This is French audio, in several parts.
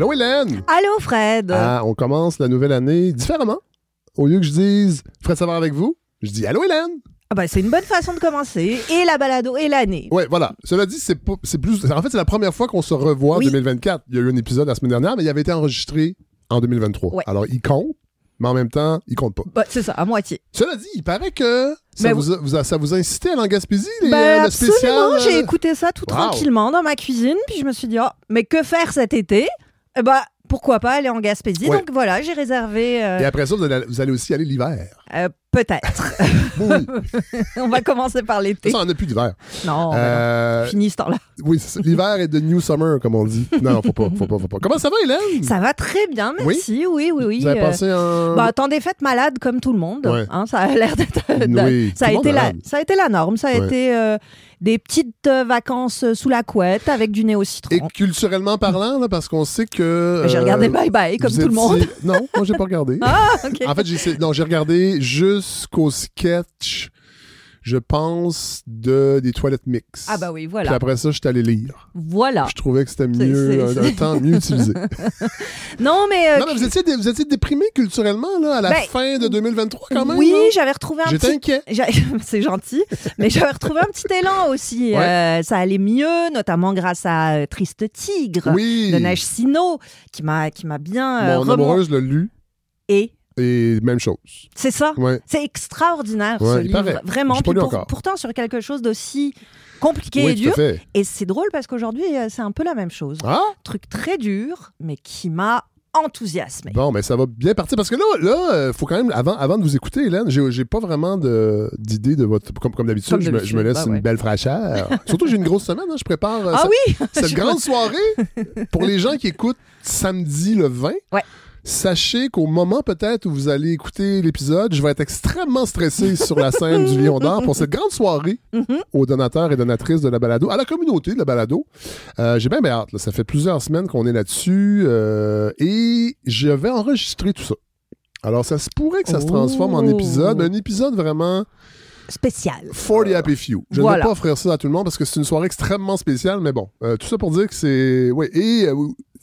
Allô, Hélène? Allô, Fred? Ah, on commence la nouvelle année différemment. Au lieu que je dise Fred Savard avec vous, je dis Allô, Hélène? Ah bah, c'est une bonne façon de commencer. Et la balado et l'année. Ouais, voilà. Cela dit, c'est pas- c'est plus. En fait, c'est la première fois qu'on se revoit Oui. en 2024. Il y a eu un épisode la semaine dernière, mais il avait été enregistré en 2023. Ouais. Alors, il compte, mais en même temps, il compte pas. Bah, c'est ça, à moitié. Cela dit, il paraît que ça, vous a, vous a- ça vous a incité à aller en Gaspésie, les, Bah, euh, le spécial. absolument, j'ai euh, écouté ça tout Wow. tranquillement dans ma cuisine, puis je me suis dit, oh, mais que faire cet été? Bah, pourquoi pas aller en Gaspésie? Ouais. Donc voilà, j'ai réservé. euh, Et après ça, vous allez, vous allez aussi aller l'hiver. euh, Peut-être. Oui. On va commencer par l'été. ça, on n'a plus d'hiver. Non, Euh, fini ce temps-là. oui, l'hiver est de New Summer, comme on dit. Non, non, faut pas, faut pas, faut pas. Comment ça va, Hélène? Ça va très bien, merci. Oui, oui, oui. Vous avez euh, passé un. Bah, des fêtes malade comme tout le monde. Ouais. hein, ça a l'air d'être. Oui, ça, a été la, ça a été la norme. Ça a Ouais. été des petites euh, vacances sous la couette avec du nez au Et citron. culturellement parlant, là, parce qu'on sait que. J'ai euh, regardé Bye Bye comme tout le monde. Non, moi, j'ai pas regardé. Ah, ok. En fait, j'ai non, j'ai regardé jusqu'au sketch, je pense, de des toilettes mix. Ah, bah oui, Puis voilà. après ça, je suis allé lire. Voilà. Je trouvais que c'était mieux, un, un temps mieux utilisé. Non, mais. euh, non, mais vous étiez, vous étiez déprimé culturellement, là, à la Ben, fin de 2023, quand même. oui, j'avais retrouvé un J'étais petit. inquiet. C'est gentil, mais j'avais retrouvé un petit élan aussi. Ouais. Euh, ça allait mieux, notamment grâce à euh, Triste Tigre Oui. de Neige Sino, qui m'a qui m'a bien euh, Mon remon- amoureuse l'a lu, Et et même chose. c'est ça? Ouais. C'est extraordinaire Ouais, ce livre, paraît. vraiment. Puis pour- pourtant sur quelque chose d'aussi compliqué oui, et dur. Et c'est drôle parce qu'aujourd'hui euh, c'est un peu la même chose. Ah, Truc très dur, mais qui m'a enthousiasmé. bon, mais ça va bien partir. Parce que là, là, euh, faut quand même, avant, avant de vous écouter, Hélène, j'ai pas vraiment d'idée de votre. Comme, comme d'habitude, je, me- je me d'habitude, laisse bah ouais. une belle fraîcheur. Surtout, j'ai une grosse semaine, hein, je prépare euh, Ah cette- oui, cette grande soirée. Pour les gens qui écoutent samedi le 20, Ouais. Sachez qu'au moment peut-être où vous allez écouter l'épisode, je vais être extrêmement stressé sur la scène du Lion d'Or pour cette grande soirée Mhm. aux donateurs et donatrices de la balado, à la communauté de la balado. Euh, J'ai bien bien hâte. là. Ça fait plusieurs semaines qu'on est là-dessus euh, et je vais enregistrer tout ça. Alors, ça se pourrait que ça se transforme en Oh. épisode, mais un épisode vraiment spécial. for the happy few. Je ne vais pas offrir ça à tout le monde parce que c'est une soirée extrêmement spéciale, mais bon, euh, tout ça pour dire que c'est... Oui, et euh,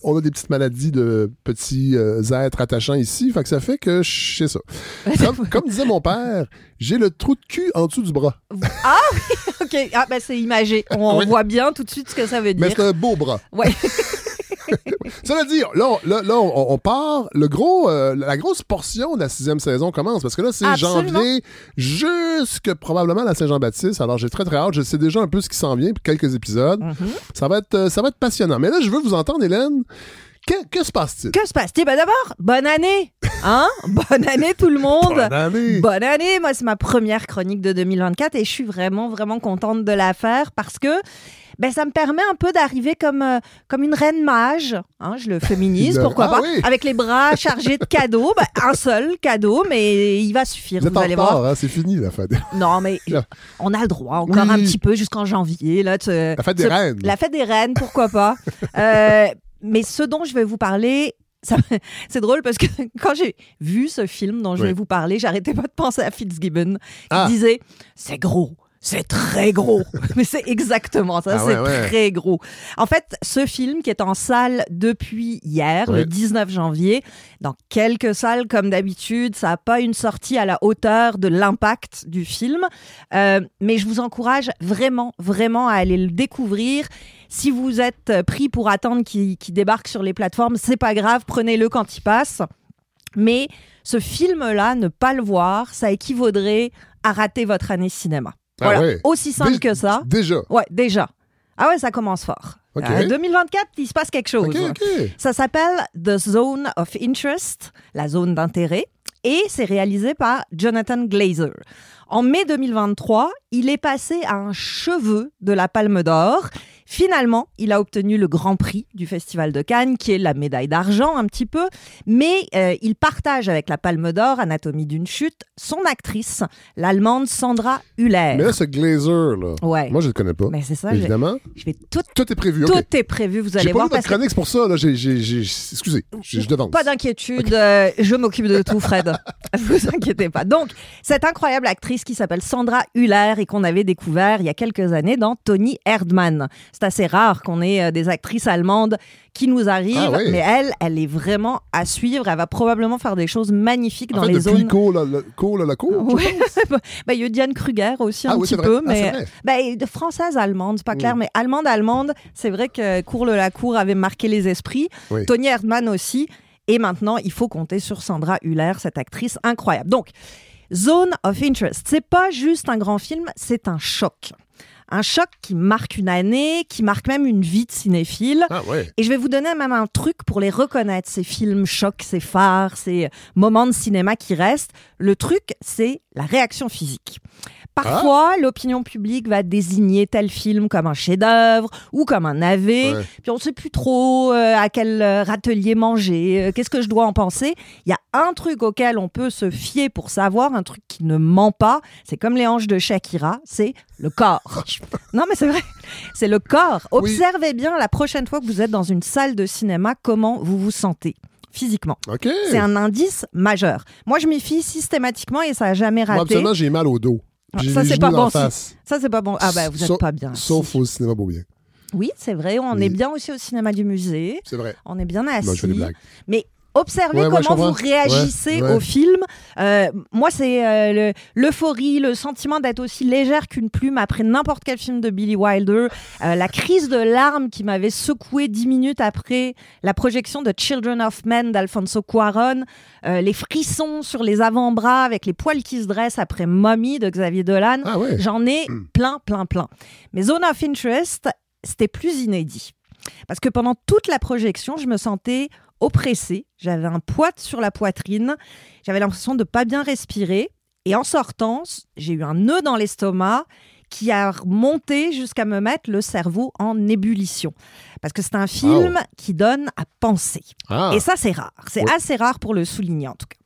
on a des petites maladies de petits euh, êtres attachants ici, fait que ça fait que je sais ça. Comme, comme disait mon père, j'ai le trou de cul en dessous du bras. Ah oui, ok. Ah ben c'est imagé. On Oui. voit bien tout de suite ce que ça veut Mais dire. c'est un beau bras. Ouais. Cela dit, là, là, là, on, on part. Le gros, euh, la grosse portion de la sixième saison commence parce que là, c'est janvier jusque probablement la Saint-Jean-Baptiste. Alors, j'ai très très hâte. Je sais déjà un peu ce qui s'en vient, puis quelques épisodes. Mhm. Ça va être, euh, ça va être passionnant. Mais là, je veux vous entendre, Hélène. Que, que se passe-t-il? Que se passe-t-il? Ben d'abord, bonne année! Hein? bonne année tout le monde! Bonne année! Bonne année! Moi, c'est ma première chronique de 2024 et je suis vraiment, vraiment contente de la faire parce que ben, ça me permet un peu d'arriver comme, euh, comme une reine mage. Hein, je le féminise, pourquoi Ah pas? oui. Avec les bras chargés de cadeaux. Ben, un seul cadeau, mais il va suffire, Vous vous allez voir. hein, c'est fini la fête. Non, mais on a le droit encore Oui. un petit peu jusqu'en janvier. Là, tu- La fête des tu- reines. La fête des reines, pourquoi pas. Euh, mais ce dont je vais vous parler, c'est drôle parce que quand j'ai vu ce film dont je Oui. vais vous parler, j'arrêtais pas de penser à Fitzgibbon qui Ah. disait c'est gros. C'est très gros, mais c'est exactement ça, Ah c'est ouais, ouais. très gros. En fait, ce film qui est en salle depuis hier, le 19 janvier, dans quelques salles comme d'habitude, ça n'a pas une sortie à la hauteur de l'impact du film, Euh, mais je vous encourage vraiment, vraiment à aller le découvrir. Si vous êtes pris pour attendre qu'il qu'il débarque sur les plateformes, c'est pas grave, prenez-le quand il passe. Mais ce film-là, ne pas le voir, ça équivaudrait à rater votre année cinéma. Ah Voilà, ouais. aussi simple Dé- que ça. Déjà. Ouais, déjà. Ah ouais, ça commence fort. Ok. Euh, 2024, il se passe quelque chose. OK, OK. Ça s'appelle The Zone of Interest, la zone d'intérêt, et c'est réalisé par Jonathan Glazer. En mai 2023, il est passé à un cheveu de la Palme d'Or. Finalement, il a obtenu le Grand Prix du Festival de Cannes, qui est la médaille d'argent un petit peu, mais euh, il partage avec la Palme d'Or, Anatomie d'une chute, son actrice, l'Allemande Sandra Hüller. Mais là, ce Glazer, là, Ouais. moi, je le connais pas. Mais c'est ça, je, Évidemment. je vais tout, Tout est prévu. Tout est prévu, vous allez pas voir. votre parce que- chronique, c'est pour ça. Là, j'ai, j'ai, j'ai- excusez, je, devance. Pas d'inquiétude, euh, je m'occupe de tout, Fred. vous inquiétez pas. Donc, cette incroyable actrice qui s'appelle Sandra Hüller et qu'on avait découvert il y a quelques années dans Tony Erdmann. C'est assez rare qu'on ait euh, des actrices allemandes qui nous arrivent, Ah oui. mais elle, elle est vraiment à suivre. Elle va probablement faire des choses magnifiques dans fait, les zones. Cool, la, la, Cool, la cour, Ouais. pense. Bah, il y a eu Diane Kruger aussi un Ah oui, petit peu, Ah, mais bah, française allemande, c'est pas clair, Mm. mais allemande allemande, c'est vrai que Cour le la cour avait marqué les esprits. Oui. Tony Erdmann aussi. Et maintenant, il faut compter sur Sandra Hüller, cette actrice incroyable. Donc, Zone of Interest, c'est pas juste un grand film, c'est un choc. Un choc qui marque une année, qui marque même une vie de cinéphile. Ah ouais. Et je vais vous donner même un truc pour les reconnaître, ces films chocs, ces phares, ces moments de cinéma qui restent. Le truc, c'est la réaction physique. Parfois, l'opinion publique va désigner tel film comme un chef-d'œuvre ou comme un navet, Ouais. puis on ne sait plus trop euh, à quel euh, râtelier manger, euh, qu'est-ce que je dois en penser. Il y a un truc auquel on peut se fier pour savoir, un truc qui ne ment pas, c'est comme les hanches de Shakira, c'est le corps. non mais c'est vrai, c'est le corps. Oui. Observez bien la prochaine fois que vous êtes dans une salle de cinéma, comment vous vous sentez physiquement. C'est un indice majeur. Moi, je m'y fie systématiquement et ça a jamais Moi, raté. absolument, j'ai mal au dos. Ah, ça, c'est pas bon. Ça, c'est pas bon. Ah bah, vous êtes Sauf- pas bien. Sauf Si. au cinéma Beaubien. Oui, c'est vrai. On Oui. est bien aussi au cinéma du musée. C'est vrai. On est bien assis. Moi, je fais des blagues. Mais observez Ouais, ouais, je comment vous réagissez Ouais, au film. Euh, moi, c'est euh, le- l'euphorie, le, sentiment d'être aussi légère qu'une plume après n'importe quel film de Billy Wilder. Euh, la crise de larmes qui m'avait secoué dix minutes après la projection de Children of Men d'Alfonso Cuaron. Les frissons sur les avant-bras avec les poils qui se dressent après Mommy de Xavier Dolan. Ah. J'en ai plein, plein, plein. Mais Zone of Interest, c'était plus inédit. Parce que pendant toute la projection, je me sentais oppressée. J'avais un poids sur la poitrine. J'avais l'impression de pas bien respirer. Et en sortant, j'ai eu un nœud dans l'estomac qui a remonté jusqu'à me mettre le cerveau en ébullition. Parce que c'est un film qui donne à penser. Ah. Et ça, c'est rare. C'est Ouais. assez rare pour le souligner, en tout cas.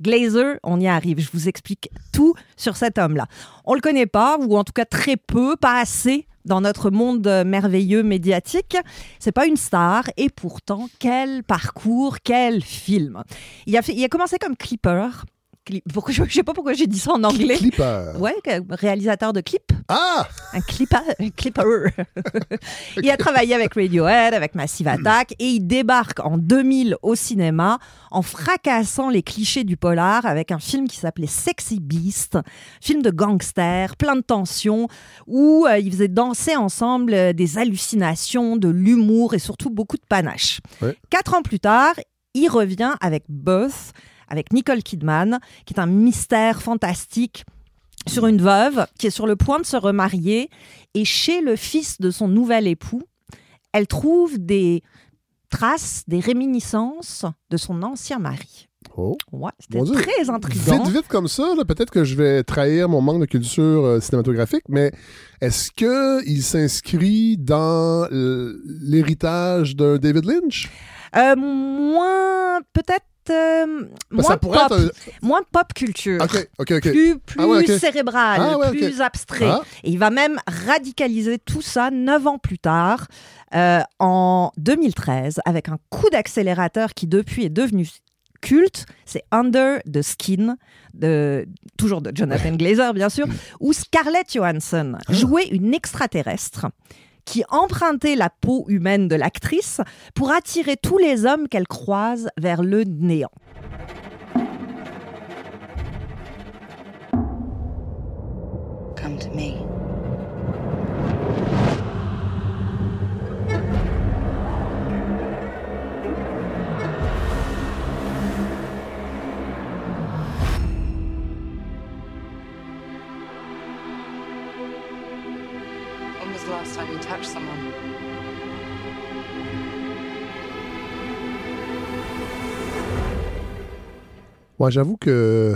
Glazer, on y arrive. Je vous explique tout sur cet homme-là. On le connaît pas, ou en tout cas très peu, pas assez dans notre monde merveilleux médiatique. C'est pas une star, et pourtant, quel parcours, quel film. Il a, il a commencé comme clipper. Cli- Pourquoi, je, je sais pas pourquoi j'ai dit ça en anglais. Clipper. Ouais, réalisateur de clips. Ah! Un clipper. Un clipper. il a travaillé avec Radiohead, avec Massive Attack, et il débarque en 2000 au cinéma en fracassant les clichés du polar avec un film qui s'appelait Sexy Beast, film de gangster, plein de tensions, où euh, ils faisaient danser ensemble euh, des hallucinations, de l'humour et surtout beaucoup de panache. Ouais. Quatre ans plus tard, il revient avec Birth, avec Nicole Kidman, qui est un mystère fantastique sur une veuve qui est sur le point de se remarier et chez le fils de son nouvel époux, elle trouve des traces, des réminiscences de son ancien mari. Oh. Ouais, c'était Dieu. très intriguant. Vite, vite comme ça, peut-être que je vais trahir mon manque de culture euh, cinématographique, mais est-ce qu'il s'inscrit dans l'héritage d'un David Lynch? Euh, moins, peut-être, euh, que moins, pop, être moins pop culture. Plus, plus Ah ouais, cérébral, Ah ouais, plus abstrait. Ah. Et il va même radicaliser tout ça neuf ans plus tard, euh, en 2013, avec un coup d'accélérateur qui depuis est devenu culte. C'est Under the Skin, de, toujours de Jonathan Glazer bien sûr, où Scarlett Johansson Ah. jouait une extraterrestre qui empruntait la peau humaine de l'actrice pour attirer tous les hommes qu'elle croise vers le néant. Ouais, j'avoue que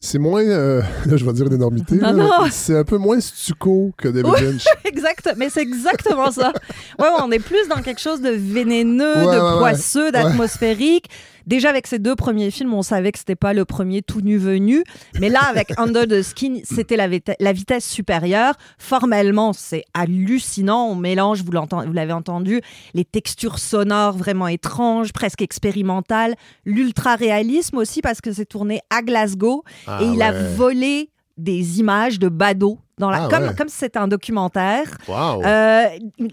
c'est moins... euh, je vais dire une énormité. Non, là, non. C'est un peu moins stucco que David Ouais. Lynch. Exact, mais c'est exactement ça. Ouais, on est plus dans quelque chose de vénéneux, Ouais, de ouais. poisseux, d'atmosphérique. Déjà avec ces deux premiers films, on savait que c'était pas le premier tout nu venu, mais là avec Under the Skin, c'était la, vitesse supérieure. Formellement, c'est hallucinant. On mélange, vous l'avez entendu, les textures sonores vraiment étranges, presque expérimentales, l'ultra réalisme aussi parce que c'est tourné à Glasgow Ah et il a volé des images de badauds dans la Ah comme ouais. comme si c'était un documentaire. Wow. Euh,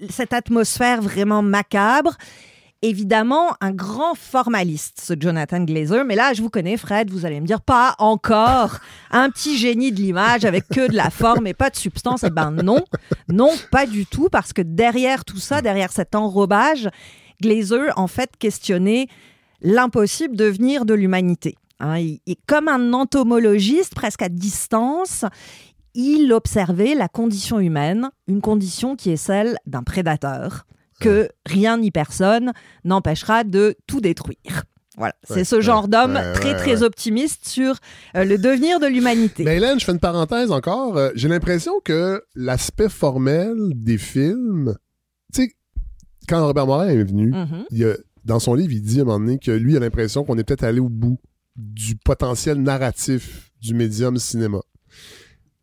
cette atmosphère vraiment macabre. Évidemment, un grand formaliste, ce Jonathan Glazer. Mais là, je vous connais, Fred, vous allez me dire, pas encore un petit génie de l'image avec que de la forme et pas de substance. Eh ben non, non, pas du tout, parce que derrière tout ça, derrière cet enrobage, Glazer, en fait, questionnait l'impossible devenir de l'humanité. Hein, il- il- comme un entomologiste, presque à distance, il observait la condition humaine, une condition qui est celle d'un prédateur, que rien ni personne n'empêchera de tout détruire. Voilà, c'est ce genre ouais, d'homme ouais, très très optimiste sur euh, le devenir de l'humanité. Mais Hélène, je fais une parenthèse encore. Euh, J'ai l'impression que l'aspect formel des films, tu sais, quand Robert Morin est venu, Mhm. il a- dans son livre, il dit à un moment donné que lui a l'impression qu'on est peut-être allé au bout du potentiel narratif du médium cinéma.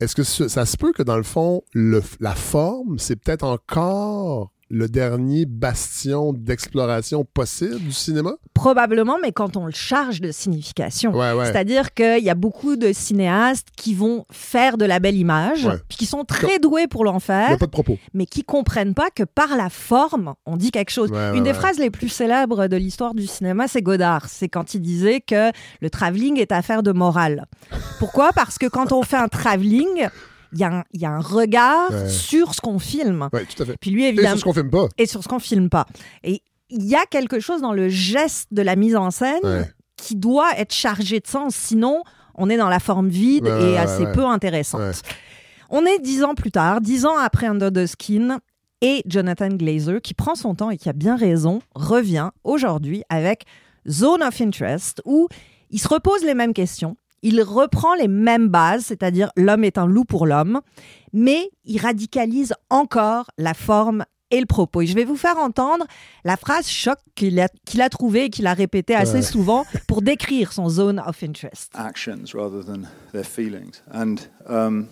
Est-ce que ce- ça se peut que dans le fond, le- la forme, c'est peut-être encore le dernier bastion d'exploration possible du cinéma? Probablement, mais quand on le charge de signification. Ouais, ouais. C'est-à-dire qu'il y a beaucoup de cinéastes qui vont faire de la belle image, Ouais. puis qui sont très doués pour l'en faire, pas de propos. mais qui comprennent pas que par la forme, on dit quelque chose. Une des phrases les plus célèbres de l'histoire du cinéma, c'est Godard. C'est quand il disait que le travelling est affaire de morale. Pourquoi? Parce que quand on fait un travelling, il y, a un- il y a un regard Ouais. sur ce qu'on filme. Oui, tout à fait. Puis lui, Et évidemment sur ce qu'on filme pas. et sur ce qu'on filme pas. Et il y a quelque chose dans le geste de la mise en scène Ouais. qui doit être chargé de sens, sinon on est dans la forme vide Ouais, et assez peu intéressante. On est dix ans plus tard, dix ans après Under the Skin, et Jonathan Glazer, qui prend son temps et qui a bien raison, revient aujourd'hui avec Zone of Interest, où il se repose les mêmes questions. Il reprend les mêmes bases, c'est-à-dire l'homme est un loup pour l'homme, mais il radicalise encore la forme et le propos. Et je vais vous faire entendre la phrase choc qu'il a, qu'il a trouvée et qu'il a répétée assez Ouais. souvent pour décrire son zone of interest. actions rather than their feelings. And um,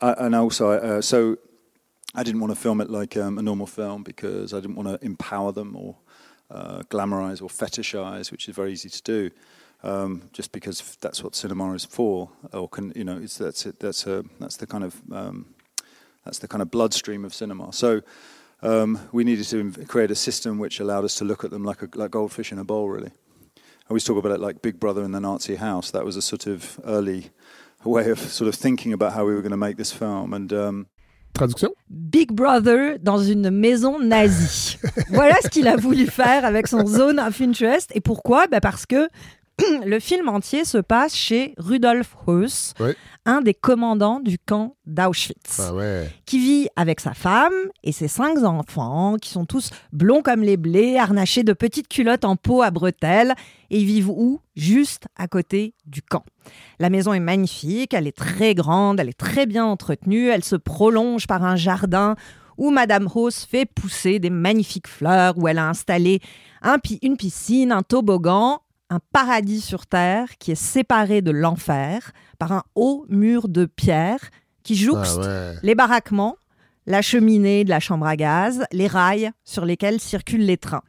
I, and also, uh, so I didn't want to film it like um, a normal film because I didn't want to empower them or uh, glamorize or fetishize, which is very easy to do. Um, just because that's what cinema is for, or can you know, it's that's it, that's a that's the kind of um, that's the kind of bloodstream of cinema. So um, we needed to create a system which allowed us to look at them like a, like goldfish in a bowl, really. I always talk about it like Big Brother in the Nazi house. That was a sort of early way of sort of thinking about how we were going to make this film. And um, Traduction? Big Brother dans une maison nazie. voilà ce qu'il a voulu faire avec son Zone of Interest. Et pourquoi Ben Parce que le film entier se passe chez Rudolf Höss, Ouais. un des commandants du camp d'Auschwitz, Ah ouais. qui vit avec sa femme et ses cinq enfants, qui sont tous blonds comme les blés, harnachés de petites culottes en peau à bretelles. Et ils vivent où? Juste à côté du camp. La maison est magnifique, elle est très grande, elle est très bien entretenue, elle se prolonge par un jardin où Madame Hoss fait pousser des magnifiques fleurs, où elle a installé un pi- une piscine, un toboggan, un paradis sur terre qui est séparé de l'enfer par un haut mur de pierre qui jouxte Ah ouais. les baraquements, la cheminée de la chambre à gaz, les rails sur lesquels circulent les trains.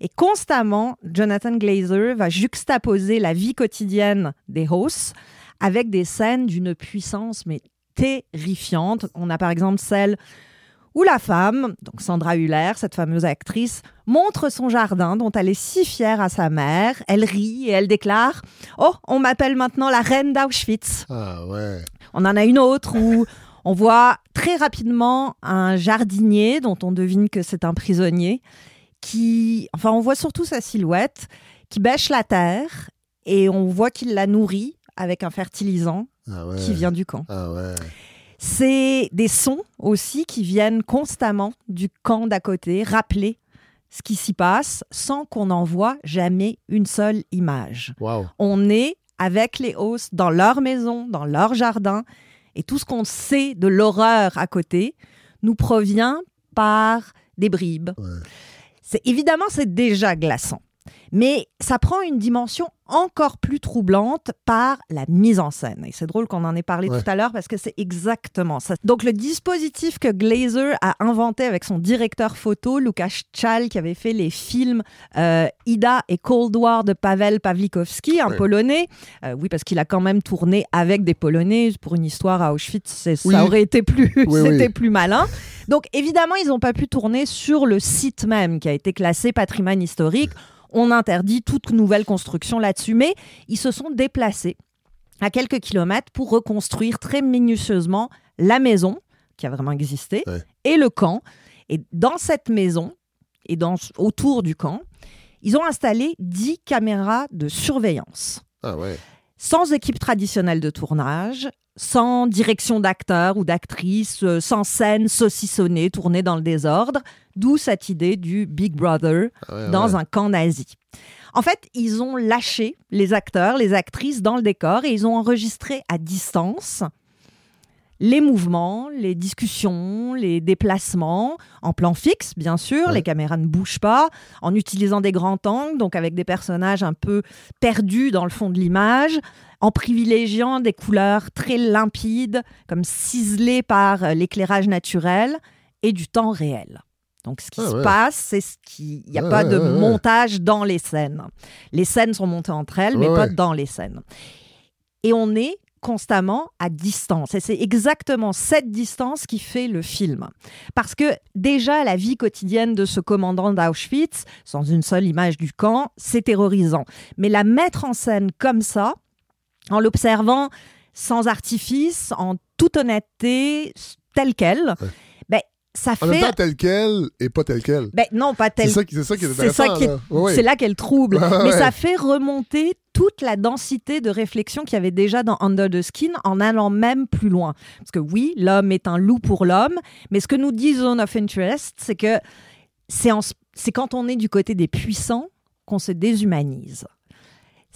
Et constamment, Jonathan Glazer va juxtaposer la vie quotidienne des Hoss avec des scènes d'une puissance mais terrifiante. On a par exemple celle où la femme, donc Sandra Hüller, cette fameuse actrice, montre son jardin dont elle est si fière à sa mère. Elle rit et elle déclare Oh, on m'appelle maintenant la reine d'Auschwitz. Ah ouais. On en a une autre où on voit très rapidement un jardinier dont on devine que c'est un prisonnier qui, enfin, on voit surtout sa silhouette qui bêche la terre et on voit qu'il la nourrit avec un fertilisant Ah ouais. qui vient du camp. Ah ouais. C'est des sons aussi qui viennent constamment du camp d'à côté, rappeler ce qui s'y passe sans qu'on en voit jamais une seule image. Wow. On est avec les hausses dans leur maison, dans leur jardin, et tout ce qu'on sait de l'horreur à côté nous provient par des bribes. Ouais. C'est évidemment c'est déjà glaçant. Mais ça prend une dimension encore plus troublante par la mise en scène. Et c'est drôle qu'on en ait parlé Ouais. tout à l'heure parce que c'est exactement ça. Donc le dispositif que Glazer a inventé avec son directeur photo, Lukasz Czal, qui avait fait les films euh, Ida et Cold War de Pavel Pawlikowski, un Ouais. Polonais. Euh, oui, parce qu'il a quand même tourné avec des Polonais pour une histoire à Auschwitz. Oui. Ça aurait été plus, Oui, c'était oui. plus malin. Donc évidemment, ils n'ont pas pu tourner sur le site même qui a été classé patrimoine historique. On interdit toute nouvelle construction là-dessus, mais ils se sont déplacés à quelques kilomètres pour reconstruire très minutieusement la maison qui a vraiment existé Ouais. et le camp. Et dans cette maison et dans, autour du camp, ils ont installé 10 caméras de surveillance Ah ouais. sans équipe traditionnelle de tournage, sans direction d'acteurs ou d'actrices, euh, sans scène saucissonnée tournée dans le désordre, d'où cette idée du Big Brother Ah ouais, dans ouais. un camp nazi. En fait, ils ont lâché les acteurs, les actrices dans le décor et ils ont enregistré à distance les mouvements, les discussions, les déplacements, en plan fixe, bien sûr, Ouais. les caméras ne bougent pas, en utilisant des grands angles, donc avec des personnages un peu perdus dans le fond de l'image, en privilégiant des couleurs très limpides, comme ciselées par euh, l'éclairage naturel, et du temps réel. Donc ce qui Ah se ouais. passe, c'est ce qui... Il n'y a Ouais, pas ouais, de ouais, montage dans les scènes. Les scènes sont montées entre elles, mais pas dans les scènes. Et on est constamment à distance. Et c'est exactement cette distance qui fait le film. Parce que déjà, la vie quotidienne de ce commandant d'Auschwitz, sans une seule image du camp, c'est terrorisant. Mais la mettre en scène comme ça, en l'observant sans artifice, en toute honnêteté, tel quel, Ça En même fait... temps, tel quel et pas tel quel. Ben, non, pas tel C'est ça, qui- c'est ça qui est c'est ça qui est- là. Qu'elle trouble. Mais ouais. ça fait remonter toute la densité de réflexion qu'il y avait déjà dans Under the Skin en allant même plus loin. Parce que oui, l'homme est un loup pour l'homme, mais ce que nous dit Zone of Interest, c'est que c'est en- c'est quand on est du côté des puissants qu'on se déshumanise.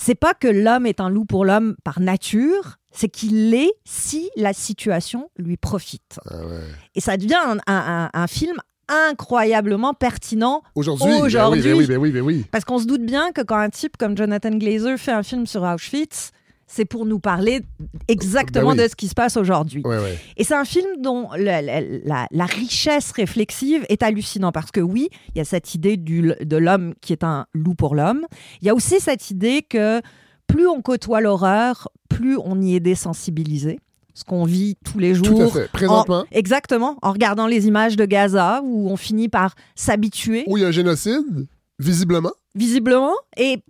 C'est pas que l'homme est un loup pour l'homme par nature, c'est qu'il l'est si la situation lui profite. Ah ouais. Et ça devient un- un- un- un film incroyablement pertinent Aujourd'hui. oui, Aujourd'hui. Ben oui, ben oui, ben oui. parce qu'on se doute bien que quand un type comme Jonathan Glazer fait un film sur Auschwitz, c'est pour nous parler exactement Ben oui. de ce qui se passe aujourd'hui. Ouais, ouais. Et c'est un film dont la, la- la- la richesse réflexive est hallucinante parce que oui, il y a cette idée du- de l'homme qui est un loup pour l'homme. Il y a aussi cette idée que plus on côtoie l'horreur, plus on y est désensibilisé. Ce qu'on vit tous les jours. Tout à fait. Présentement, En- exactement, en regardant les images de Gaza où on finit par s'habituer, où il y a un génocide, visiblement. visiblement, et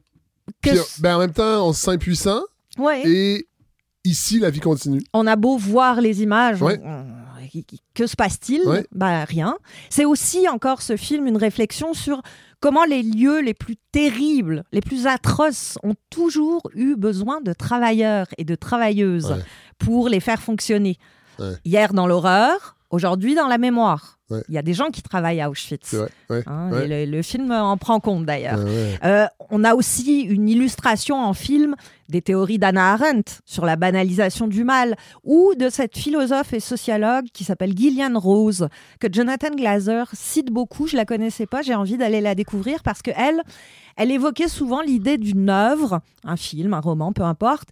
que Puis, ben, en même temps, on se sent impuissant. Ouais, Et ici, la vie continue. on a beau voir les images, Ouais. on- on- que se passe-t-il? Ouais. Ben rien. C'est aussi encore ce film une réflexion sur comment les lieux les plus terribles, les plus atroces ont toujours eu besoin de travailleurs et de travailleuses pour les faire fonctionner. Hier dans l'horreur, aujourd'hui dans la mémoire. Ouais. Il y a des gens qui travaillent à Auschwitz. Ouais. Hein, et le, le film en prend compte d'ailleurs. Euh, on a aussi une illustration en film des théories d'Anna Arendt sur la banalisation du mal ou de cette philosophe et sociologue qui s'appelle Gillian Rose que Jonathan Glazer cite beaucoup. Je la connaissais pas, j'ai envie d'aller la découvrir parce que elle, elle évoquait souvent l'idée d'une œuvre, un film, un roman, peu importe,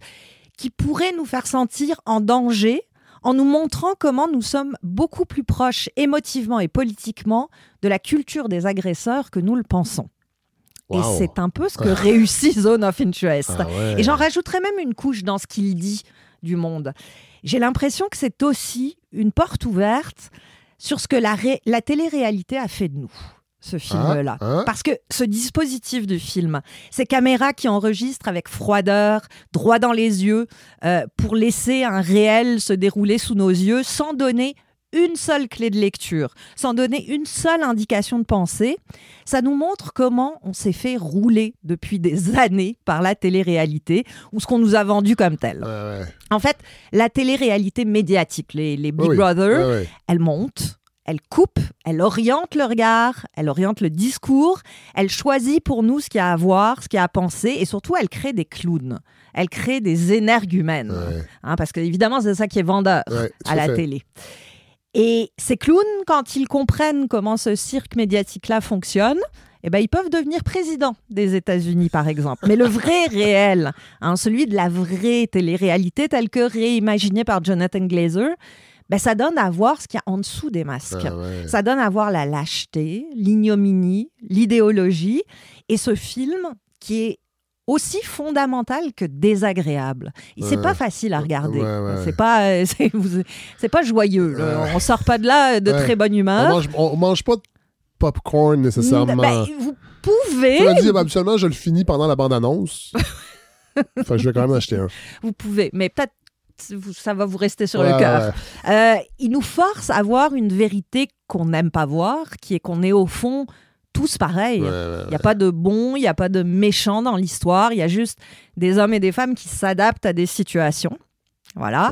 qui pourrait nous faire sentir en danger en nous montrant comment nous sommes beaucoup plus proches émotivement et politiquement de la culture des agresseurs que nous le pensons. Wow. Et c'est un peu ce que réussit Zone of Interest. Ah ouais. Et j'en rajouterais même une couche dans ce qu'il dit du monde. J'ai l'impression que c'est aussi une porte ouverte sur ce que la, la télé-réalité a fait de nous, ce film-là. hein? Parce que ce dispositif de film, ces caméras qui enregistrent avec froideur, droit dans les yeux, euh, pour laisser un réel se dérouler sous nos yeux sans donner une seule clé de lecture, sans donner une seule indication de pensée, ça nous montre comment on s'est fait rouler depuis des années par la télé-réalité ou ce qu'on nous a vendu comme tel. Ouais, ouais. En fait, la télé-réalité médiatique, les, les Big Oui, Brother, ouais. elle monte, elle coupe, elle oriente le regard, elle oriente le discours, elle choisit pour nous ce qu'il y a à voir, ce qu'il y a à penser, et surtout, elle crée des clowns. Elle crée des énergumènes. Ouais. Hein, parce que, évidemment, c'est ça qui est vendeur Ouais, à la fait. télé. Et ces clowns, quand ils comprennent comment ce cirque médiatique-là fonctionne, eh ben, ils peuvent devenir présidents des États-Unis, par exemple. Mais le vrai réel, hein, celui de la vraie télé-réalité telle que réimaginée par Jonathan Glazer, ben, ça donne à voir ce qu'il y a en dessous des masques. Ah ouais. Ça donne à voir la lâcheté, l'ignominie, l'idéologie. Et ce film qui est aussi fondamental que désagréable. Et C'est Ouais. pas facile à regarder. Ouais, ouais, C'est ouais. pas, euh, c'est pas joyeux. Ouais. On sort pas de là de Ouais. très bonne On humeur. mange, on mange pas de popcorn nécessairement. Ben, vous pouvez, Tu m'as dit, habituellement, je le finis pendant la bande-annonce. fait que je vais quand même acheter un. vous pouvez, mais peut-être vous- ça va vous rester sur Ouais, le cœur. ouais. Euh, il nous force à voir une vérité qu'on n'aime pas voir, qui est qu'on est au fond tous pareils. Il ouais, n'y a pas de bons, il n'y a pas de méchants dans l'histoire, il y a juste des hommes et des femmes qui s'adaptent à des situations. Voilà.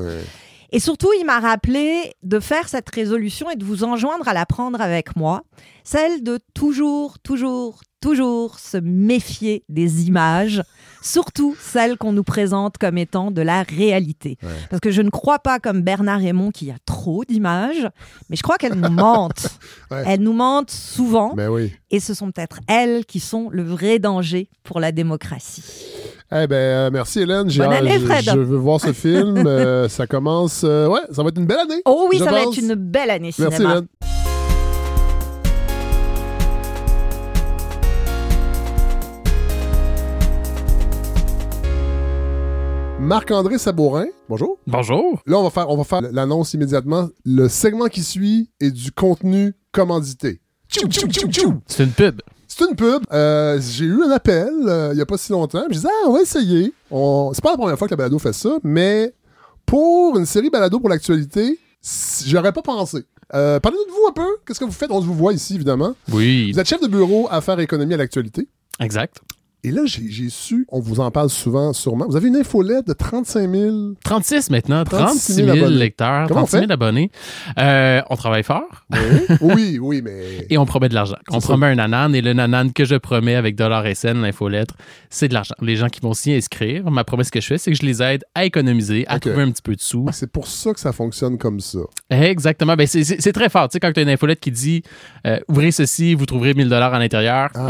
Et surtout, il m'a rappelé de faire cette résolution et de vous enjoindre à la prendre avec moi, celle de toujours, toujours, toujours se méfier des images, surtout celles qu'on nous présente comme étant de la réalité. Ouais. Parce que je ne crois pas comme Bernard Raymond qu'il y a trop d'images, mais je crois qu'elles nous mentent. Ouais. Elles nous mentent souvent, Ben oui. et ce sont peut-être elles qui sont le vrai danger pour la démocratie. Eh ben, euh, merci Hélène. Bonne année, Fred. Je veux voir ce film. Euh, ça commence. euh, ouais, ça va être une belle année. Oh oui, ça va être une belle année cinéma. Merci Hélène. Marc-André Sabourin, bonjour. Bonjour. Là, on va faire, on va faire l'annonce immédiatement. Le segment qui suit est du contenu commandité. C'est une pub. C'est une pub. Euh, j'ai eu un appel euh, il y a pas si longtemps. Je disais, ah, on va essayer. On... C'est pas la première fois que la balado fait ça, mais pour une série balado pour l'actualité, j'aurais pas pensé. Euh, Parlez-nous de vous un peu. Qu'est-ce que vous faites? On vous voit ici, évidemment. Oui. Vous êtes chef de bureau Affaires économie à l'actualité. Exact. Et là, j'ai su, on vous en parle souvent, sûrement. Vous avez une infolette de 35 000. 36 maintenant, 36 36 000 000 abonnés. lecteurs, Comment on 36 000 abonnés. Euh, on travaille fort Oui, oui, oui, mais. et on promet de l'argent. On ça. promet un nanan et le nanan que je promets avec Dollar SN, l'infolettre, c'est de l'argent. Les gens qui vont s'y inscrire, ma promesse que je fais, c'est que je les aide à économiser, à trouver un petit peu de sous. C'est pour ça que ça fonctionne comme ça. Exactement. Ben, c'est- très fort. Tu sais, quand tu as une infolette qui dit euh, ouvrez ceci, vous trouverez 1000 dollars à l'intérieur. Ah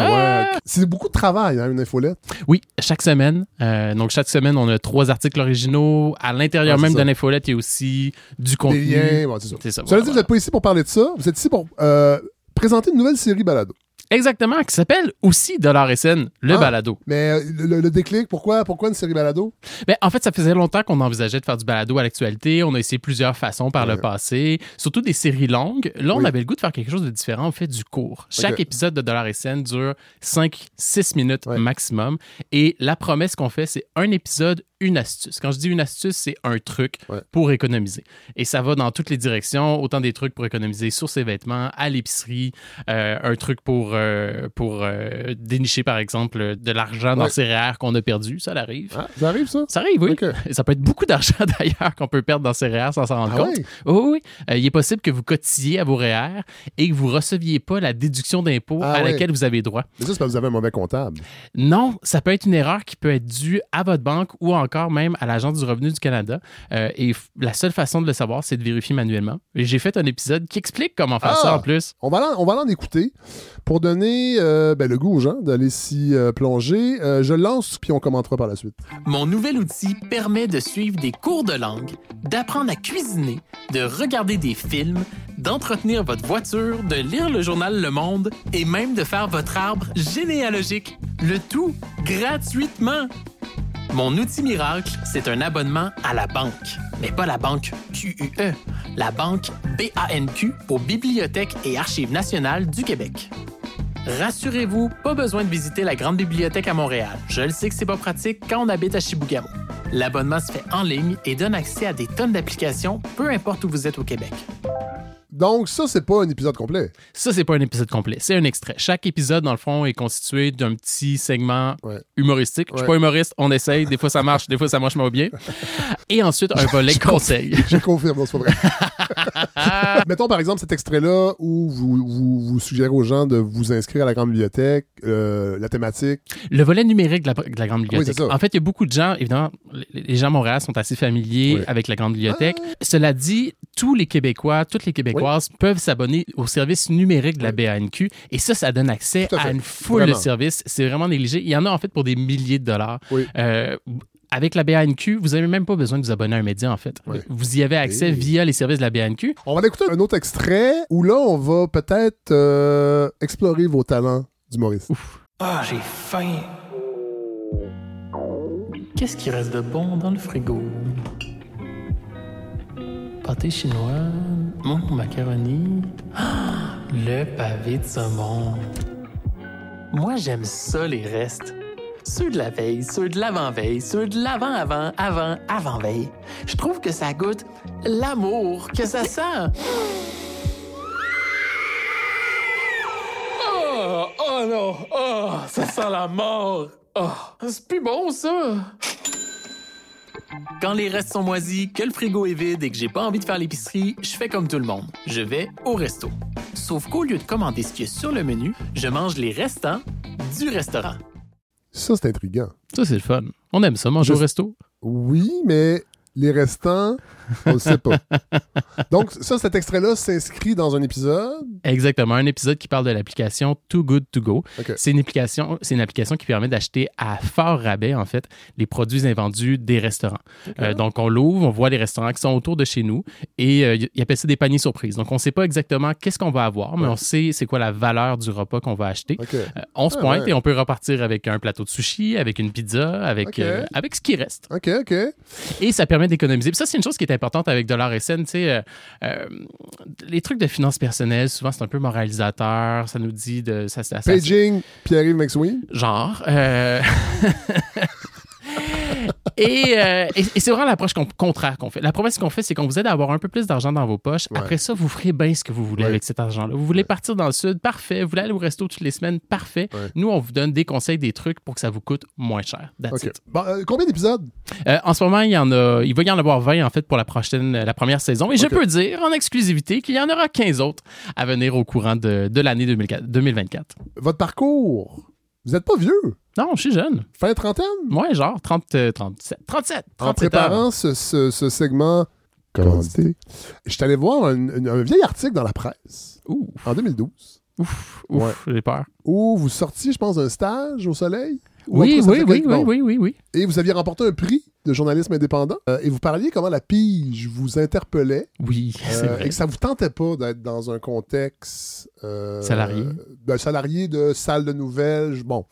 ouais. C'est beaucoup de travail, hein, une infolette. Oui, chaque semaine. Euh, donc, chaque semaine, on a trois articles originaux. À l'intérieur Ouais, même c'est de ça. l'infolette, il y a aussi du Des contenu. liens, bon, c'est ça. Ça. Cela voilà, dit, vous n'êtes pas ici pour parler de ça. Vous êtes ici pour euh, présenter une nouvelle série balado. Exactement, qui s'appelle aussi Dollar SN, le Ah. balado. Mais euh, le, le déclic, pourquoi, pourquoi une série balado? Ben, en fait, ça faisait longtemps qu'on envisageait de faire du balado à l'actualité. On a essayé plusieurs façons par Ouais. le passé, surtout des séries longues. Là, on Oui. avait le goût de faire quelque chose de différent. On fait du court. Chaque épisode de Dollar SN dure 5-6 minutes Ouais. maximum. Et la promesse qu'on fait, c'est un épisode, une astuce. Quand je dis une astuce, c'est un truc Ouais. pour économiser. Et ça va dans toutes les directions, autant des trucs pour économiser sur ses vêtements, à l'épicerie, euh, un truc pour, euh, pour euh, dénicher, par exemple, de l'argent dans ses REER qu'on a perdu. Ça arrive. Ah, ça arrive, ça? Ça arrive, oui. Et Ça peut être beaucoup d'argent d'ailleurs qu'on peut perdre dans ses REER sans s'en rendre Ah compte. ouais? Oui, oui, oui. Il est possible que vous cotisiez à vos REER et que vous receviez pas la déduction d'impôt Ah à laquelle vous avez droit. Mais ça, c'est parce que vous avez un mauvais comptable. Non, ça peut être une erreur qui peut être due à votre banque ou encore même à l'Agence du revenu du Canada. Euh, et la seule façon de le savoir, c'est de vérifier manuellement. Et j'ai fait un épisode qui explique comment faire Ah! ça en plus. On va l'en, on va l'en écouter pour donner euh, ben, le goût aux gens d'aller s'y euh, plonger. Euh, je lance, puis on commentera par la suite. Mon nouvel outil permet de suivre des cours de langue, d'apprendre à cuisiner, de regarder des films, d'entretenir votre voiture, de lire le journal Le Monde et même de faire votre arbre généalogique. Le tout gratuitement. Mon outil miracle, c'est un abonnement à la banque. Mais pas la banque QUE, la banque BANQ aux Bibliothèques et Archives nationales du Québec. Rassurez-vous, pas besoin de visiter la grande bibliothèque à Montréal. Je le sais que c'est pas pratique quand on habite à Chibougamau. L'abonnement se fait en ligne et donne accès à des tonnes d'applications, peu importe où vous êtes au Québec. Donc, ça, c'est pas un épisode complet. Ça, c'est pas un épisode complet, c'est un extrait. Chaque épisode, dans le fond, est constitué d'un petit segment Ouais. humoristique. Je suis Ouais. pas humoriste, on essaye. Des fois, ça marche, des fois, ça marche moins bien. Et ensuite, un volet conseil. Je confirme, c'est pas vrai. Ah, Mettons par exemple cet extrait-là où vous, vous, vous suggérez aux gens de vous inscrire à la grande bibliothèque, euh, la thématique. Le volet numérique de la, de la Grande Bibliothèque. c'est ça. en fait, il y a beaucoup de gens, évidemment, les- gens à Montréal sont assez familiers Oui. avec la Grande Bibliothèque. Cela dit, tous les Québécois, toutes les Québécoises peuvent s'abonner au service numérique de la BANQ et ça, ça donne accès à une foule Vraiment. de services. C'est vraiment négligé. Il y en a en fait pour des milliers de dollars. Oui. Euh, avec la BANQ, vous n'avez même pas besoin de vous abonner à un média, en fait. Oui. Vous y avez accès Et- via les services de la BANQ. On va écouter un autre extrait où là, on va peut-être euh, explorer vos talents d'humoriste. Ah, j'ai faim. Qu'est-ce qui reste de bon dans le frigo? Pâté chinois, mon macaroni, Ah, le pavé de saumon. Moi, j'aime ça, les restes. Ceux de la veille, ceux de l'avant-veille, ceux de l'avant-avant, avant, avant-veille. Je trouve que ça goûte l'amour, que ça sent. Oh, oh non, oh, ça sent la mort. Oh, c'est plus bon ça. Quand les restes sont moisis, que le frigo est vide et que j'ai pas envie de faire l'épicerie, je fais comme tout le monde. Je vais au resto. Sauf qu'au lieu de commander ce qu'il y a sur le menu, je mange les restants du restaurant. Ça, c'est intriguant. Ça, c'est le fun. On aime ça, manger Je- au resto. Oui, mais les restants, on ne sait pas. Donc, ça, cet extrait-là s'inscrit dans un épisode? Exactement, un épisode qui parle de l'application Too Good To Go. C'est une application, c'est une application qui permet d'acheter à fort rabais en fait les produits invendus des restaurants. Euh, donc on l'ouvre, on voit les restaurants qui sont autour de chez nous et euh, ils appellent ça des paniers surprises. Donc on ne sait pas exactement qu'est-ce qu'on va avoir, mais Ouais. on sait c'est quoi la valeur du repas qu'on va acheter. Euh, on se Ah, pointe ouais. et on peut repartir avec un plateau de sushi, avec une pizza, avec euh, avec ce qui reste. OK, OK. Et ça permet d'économiser. Puis ça, c'est une chose qui est importante avec Dollar SN. Tu sais, euh, euh, les trucs de finances personnelles, souvent, c'est un peu moralisateur. Ça nous dit de. Ça, ça- ça- Paging, Pierre-Yves McSween. genre. euh, Et, euh, et- et c'est vraiment l'approche qu'on- contraire qu'on fait. La promesse qu'on fait, c'est qu'on vous aide à avoir un peu plus d'argent dans vos poches. Ouais. Après ça, vous ferez bien ce que vous voulez Ouais. avec cet argent-là. Vous voulez partir dans le sud, parfait. Vous voulez aller au resto toutes les semaines, parfait. Nous, on vous donne des conseils, des trucs pour que ça vous coûte moins cher. That's OK. it. Bon, euh, combien d'épisodes? Euh, en ce moment, il y en a, il va y en avoir 20 en fait pour la prochaine, la première saison. Et je peux dire en exclusivité qu'il y en aura 15 autres à venir au courant de, de l'année 2004 2024. Votre parcours? Vous n'êtes pas vieux? Non, je suis jeune. Fin trentaine? Moi, genre 30, euh, 37, 37, En 37 préparant ce, ce- ce segment commandité, je suis allé voir un, un- un vieil article dans la presse Ouh, en 2012 ouf, ouf, j'ai peur. où vous sortiez, je pense, d'un stage au soleil? Ou Oui, oui, oui, oui, oui, oui, oui. Et vous aviez remporté un prix? De journalisme indépendant. Euh, et vous parliez comment la pige vous interpellait Oui, c'est euh, vrai. et que ça vous tentait pas d'être dans un contexte euh, Salarié. de salarié de salle de nouvelles, bon,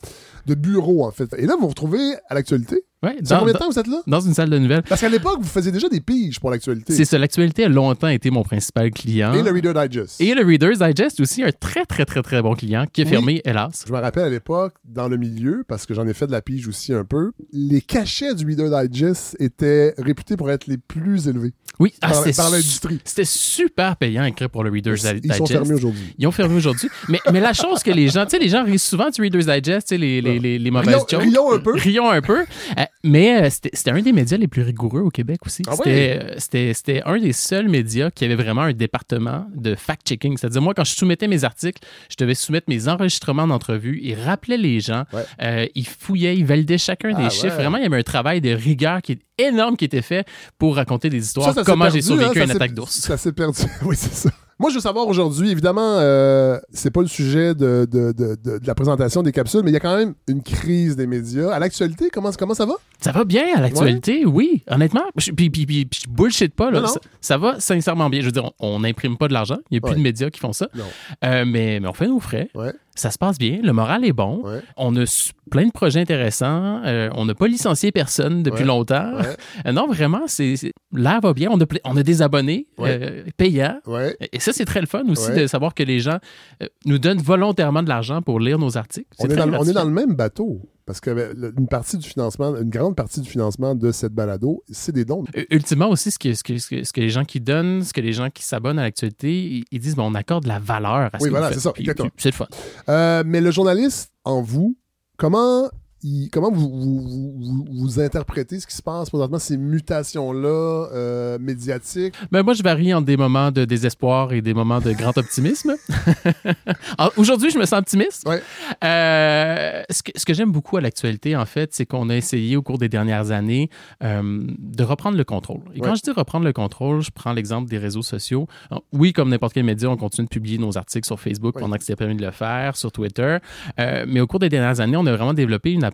de bureau en fait. Et là, vous vous retrouvez à l'actualité. Ouais, dans, combien de temps vous êtes là? dans une salle de nouvelles. Parce qu'à l'époque, vous faisiez déjà des piges pour l'actualité. C'est ça, l'actualité a longtemps été mon principal client. Et le Reader Digest. Et le Reader's Digest aussi, un très, très, très, très bon client qui est Oui. fermé, hélas. Je me rappelle à l'époque, dans le milieu, parce que j'en ai fait de la pige aussi un peu, les cachets du Reader Digest étaient réputés pour être les plus élevés Oui, ah, par, l'industrie. C'était super payant écrire pour le Reader's Digest. Ils sont fermés aujourd'hui. Ils ont fermé aujourd'hui. Mais, mais la chose que les gens, tu sais, les gens rient souvent du Reader's Digest, tu sais, les, les, les, les mauvaises Rions- jokes. rions un peu. Rions un peu. Euh, mais euh, c'était un des médias les plus rigoureux au Québec aussi. Ah C'était euh, c'était- c'était un des seuls médias qui avait vraiment un département de fact-checking. C'est-à-dire, moi, quand je soumettais mes articles, je devais soumettre mes enregistrements d'entrevue. Ils rappelaient les gens. Ouais. Euh, ils fouillaient, ils validaient chacun Ah des ouais. chiffres. Vraiment, il y avait un travail de rigueur qui est énorme qui était fait pour raconter des histoires. Ça, comment j'ai survécu hein, à une attaque d'ours. Ça s'est perdu. oui, c'est ça. Moi, je veux savoir aujourd'hui, évidemment, euh, c'est pas le sujet de, de, de, la présentation des capsules, mais il y a quand même une crise des médias. À l'actualité, comment, comment ça va? Ça va bien à l'actualité, oui, honnêtement. Je- Puis, puis, puis, je bullshit pas, là. Non, non. Ça, ça va sincèrement bien. Je veux dire, on n'imprime pas de l'argent. Il n'y a plus Ouais. de médias qui font ça. Euh, mais, mais on fait nos frais. Ouais. Ça se passe bien. Le moral est bon. Ouais. On a plein de projets intéressants. Euh, on n'a pas licencié personne depuis Ouais. longtemps. Ouais. Euh, non, vraiment, c'est l'air va bien. On a, ple- on a des abonnés euh, payants. Et ça, c'est très le fun aussi de savoir que les gens euh, nous donnent volontairement de l'argent pour lire nos articles. On est, on dans le même bateau. Parce que euh, le- une partie du financement, une grande partie du financement de cette balado, c'est des dons. Ultimement aussi, ce que, ce, que, ce, que, les gens qui donnent, ce que les gens qui s'abonnent à l'actualité, ils, disent bon, on accorde de la valeur à ce Oui, que voilà, c'est ça, C'est le fun. Euh, mais le journaliste en vous, comment il- comment vous, vous, vous- interprétez ce qui se passe présentement, ces mutations-là euh, médiatiques? Ben, moi, je varie entre des moments de désespoir et des moments de grand optimisme. Alors, Aujourd'hui, je me sens optimiste. Ouais. Euh, ce que, ce que j'aime beaucoup à l'actualité, en fait, c'est qu'on a essayé au cours des dernières années euh, de reprendre le contrôle. Et quand Ouais. je dis reprendre le contrôle, je prends l'exemple des réseaux sociaux. Alors, oui, comme n'importe quel média, on continue de publier nos articles sur Facebook Oui. pendant que c'était permis de le faire, sur Twitter. Mais au cours des dernières années, on a vraiment développé une approche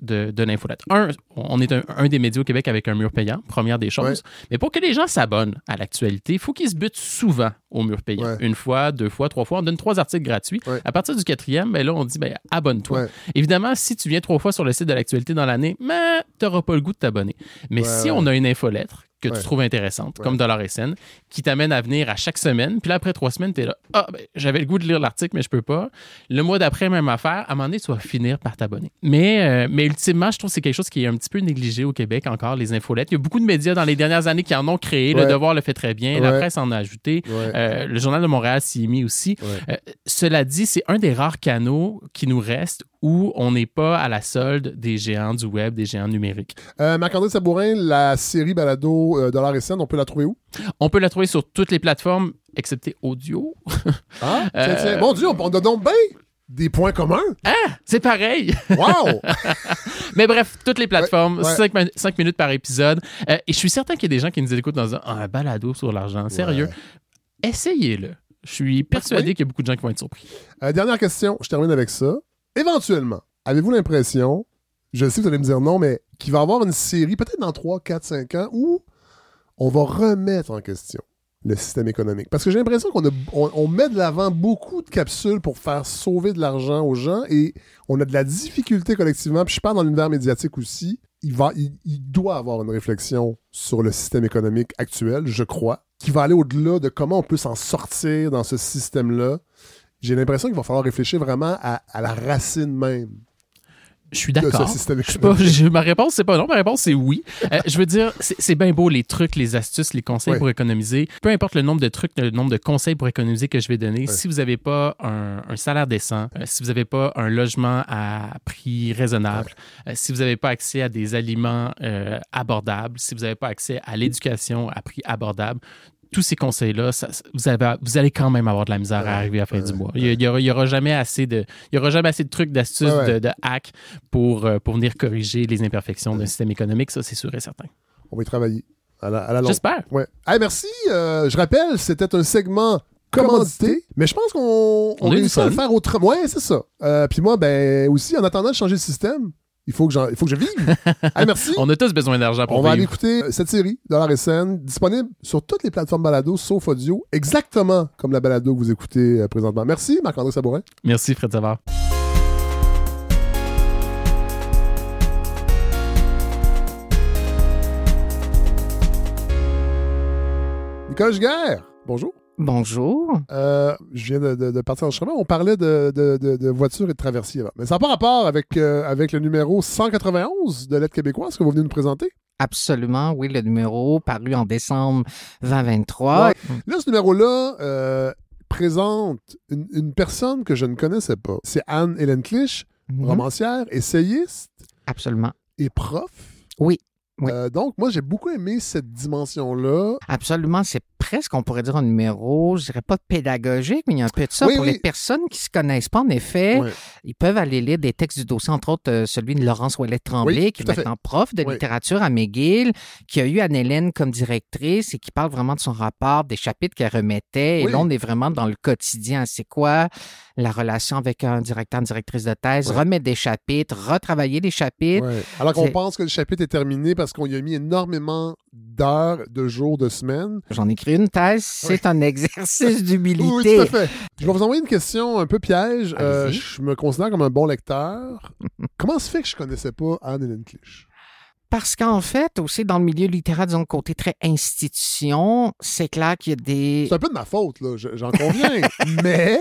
de, de l'infolette. Un, on est un, un des médias au Québec avec un mur payant, première des choses. Ouais. Mais pour que les gens s'abonnent à l'actualité, il faut qu'ils se butent souvent au mur payant. Ouais. Une fois, deux fois, trois fois. On donne trois articles gratuits. Ouais. À partir du quatrième, ben là, on dit ben, abonne-toi. Ouais. Évidemment, si tu viens trois fois sur le site de l'actualité dans l'année, tu n'auras pas le goût de t'abonner. Mais si on a une infolettre que tu trouves intéressante, comme Dollar SN, qui t'amène à venir à chaque semaine, puis là, après trois semaines, tu es là, ah, ben, j'avais le goût de lire l'article, mais je peux pas. Le mois d'après, même affaire, à un moment donné, tu vas finir par t'abonner. Mais, euh, mais ultimement, je trouve que c'est quelque chose qui est un petit peu négligé au Québec encore, les infolettes. Il y a beaucoup de médias dans les dernières années qui en ont créé. Le Devoir le fait très bien. La presse en a ajouté. Euh, le Journal de Montréal s'y est mis aussi. Ouais. Euh, cela dit, c'est un des rares canaux qui nous reste où on n'est pas à la solde des géants du web, des géants numériques. Euh, Marc-André Sabourin, la série Balado euh, Dollar et Scène, on peut la trouver où? On peut la trouver sur toutes les plateformes, excepté audio. Ah, tiens, Euh, tiens. Mon Dieu, on, a donc bien des points communs. C'est pareil. Wow! Mais bref, toutes les plateformes, Ouais, ouais. 5, minutes par épisode. Euh, et je suis certain qu'il y a des gens qui nous écoutent dans un, ah, un balado sur l'argent. Sérieux. Ouais. Essayez-le. Je suis persuadé qu'il y a beaucoup de gens qui vont être surpris. Euh, dernière question, je termine avec ça. Éventuellement, avez-vous l'impression, je sais que vous allez me dire non, mais qu'il va y avoir une série, peut-être dans 3, 4, 5 ans, où on va remettre en question le système économique? Parce que j'ai l'impression qu'on a- on, on met de l'avant beaucoup de capsules pour faire sauver de l'argent aux gens et on a de la difficulté collectivement. Puis je parle dans l'univers médiatique aussi. Il, va, il, il doit avoir une réflexion sur le système économique actuel, je crois, qui va aller au-delà de comment on peut s'en sortir dans ce système-là. J'ai l'impression qu'il va falloir réfléchir vraiment à, la racine même Je suis d'accord. ma réponse, c'est pas non. Ma réponse, c'est oui. Euh, je veux dire, c'est bien beau les trucs, les astuces, les conseils Ouais. pour économiser. Peu importe le nombre de trucs, le nombre de conseils pour économiser que je vais donner, si vous n'avez pas un, un salaire décent, euh, si vous n'avez pas un logement à prix raisonnable, euh, si vous n'avez pas accès à des aliments abordables, si vous n'avez pas accès à l'éducation à prix abordable, tous ces conseils-là, vous, avez- vous allez quand même avoir de la misère Ouais, à arriver à la fin ouais, du mois. Il n'y aura, il y aura jamais assez de, il y aura jamais assez de trucs, d'astuces, Ouais, ouais. de, de hacks pour, euh, pour venir corriger les imperfections d'un système économique. Ça, c'est sûr et certain. On va y travailler à la, à la longue. J'espère. Ouais. Hey, merci. Euh, je rappelle, c'était un segment commandité, mais je pense qu'on On du réussit à le faire autrement. Ouais, c'est ça. Euh, Puis moi, ben aussi, en attendant de changer le système, il faut que, il faut que je vive. hey, merci. On a tous besoin d'argent pour On va aller écouter cette série, Dollar et Scène, disponible sur toutes les plateformes balado, sauf audio, exactement comme la balado que vous écoutez euh, présentement. Merci, Marc-André Sabourin. Merci, Fred Savard. Nicolas Giguère, bonjour. Bonjour. Euh, je viens de, de- de partir en chemin. On parlait de, de, de- de voitures et de traversiers avant. Mais ça n'a pas rapport avec, euh, avec le numéro 191 de l'aide québécoise que vous venez nous présenter? Absolument, oui, le numéro paru en décembre 2023. Ouais. Là, ce numéro-là euh, présente une, une personne que je ne connaissais pas. C'est Anne-Hélène Clich, Mhm. romancière, essayiste Absolument. et prof. Oui, oui. Euh, donc, moi, j'ai beaucoup aimé cette dimension-là. Absolument, c'est presque, on pourrait dire, un numéro, je dirais pas pédagogique, mais il y a un peu de ça. Oui, Pour oui. les personnes qui se connaissent pas, en effet, ils peuvent aller lire des textes du dossier, entre autres euh, celui de Laurence Ouellet-Tremblay, qui est maintenant prof de littérature à McGill, qui a eu Anne-Hélène comme directrice et qui parle vraiment de son rapport, des chapitres qu'elle remettait. Et là, on est vraiment dans le quotidien. C'est quoi? La relation avec un directeur, une directrice de thèse? Remettre des chapitres, retravailler les chapitres. Alors qu'on pense que le chapitre est terminé parce qu'on y a mis énormément d'heures, de jours, de semaines. J'en ai écrit une thèse, c'est un exercice d'humilité. Oui, tout à fait. Je vais vous envoyer une question un peu piège. Euh, je me considère comme un bon lecteur. Comment se fait que je connaissais pas Anne-Hélène Clich? Parce qu'en fait, aussi dans le milieu littéraire, disons le côté très institution, c'est clair qu'il y a des... C'est un peu de ma faute, là, je- j'en conviens. mais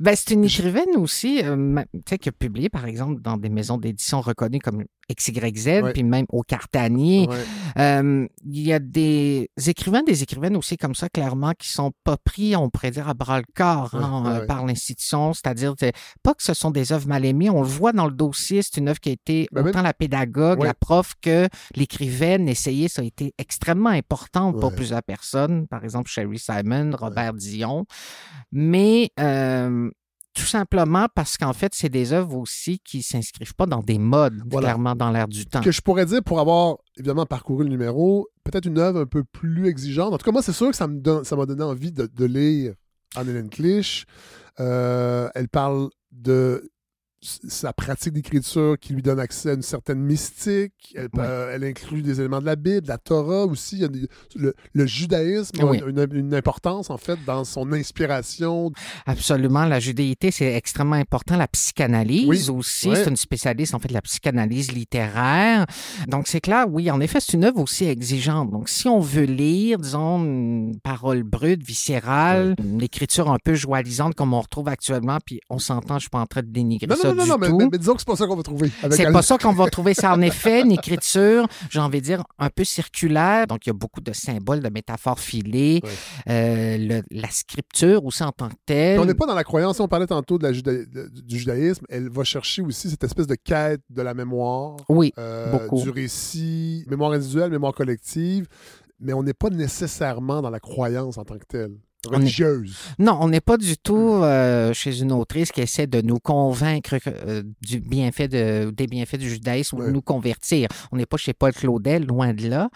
Ben, c'est une écrivaine aussi, euh, ma- tu sais, qui a publié, par exemple, dans des maisons d'édition reconnues comme XYZ, Ouais. puis même au Cartanier. Ouais. Euh, il y a des écrivains, des écrivaines aussi comme ça, clairement, qui sont pas pris, on pourrait dire, à bras le corps Ouais, hein, euh, par l'institution. C'est-à-dire, c'est pas que ce sont des œuvres mal aimées, on le voit dans le dossier, c'est une œuvre qui a été, Ben, autant la pédagogue, la prof que l'écrivaine, essayée, ça a été extrêmement important pour plusieurs personnes. Par exemple, Sherry Simon, Robert Dion. Mais euh, tout simplement parce qu'en fait, c'est des œuvres aussi qui s'inscrivent pas dans des modes, Voilà. clairement dans l'air du temps. que je pourrais dire pour avoir évidemment parcouru le numéro, peut-être une œuvre un peu plus exigeante. En tout cas, moi, c'est sûr que ça me donne, ça m'a donné envie de, de lire Anne-Hélène Clich. Euh, elle parle de sa pratique d'écriture qui lui donne accès à une certaine mystique. Elle, euh, elle inclut des éléments de la Bible, de la Torah aussi. Il y a des- le, le judaïsme a une, une importance, en fait, dans son inspiration. Absolument. La judéité, c'est extrêmement important. La psychanalyse Oui. aussi. C'est une spécialiste, en fait, de la psychanalyse littéraire. Donc, c'est clair, oui, en effet, c'est une œuvre aussi exigeante. Donc, si on veut lire, disons, une parole brute, viscérale, une écriture un peu joalisante comme on retrouve actuellement, puis on s'entend, je suis pas en train de dénigrer Non, ça non, non, du non, mais, tout. mais- mais disons que c'est pas ça qu'on va trouver. C'est pas ça qu'on va trouver. C'est en effet une écriture, j'ai envie de dire, un peu circulaire. Donc, il y a beaucoup de symboles, de métaphores filées, euh, le- la scripture aussi en tant que Puis telle. on n'est pas dans la croyance. On parlait tantôt de la juda- du judaïsme. Elle va chercher aussi cette espèce de quête de la mémoire, Oui, euh, beaucoup. du récit, mémoire individuelle, mémoire collective. Mais on n'est pas nécessairement dans la croyance en tant que telle, On est- religieuse. Non, on n'est pas du tout euh, chez une autrice qui essaie de nous convaincre euh, du bienfait de, des bienfaits du judaïsme ou de nous convertir. On n'est pas chez Paul Claudel, loin de là.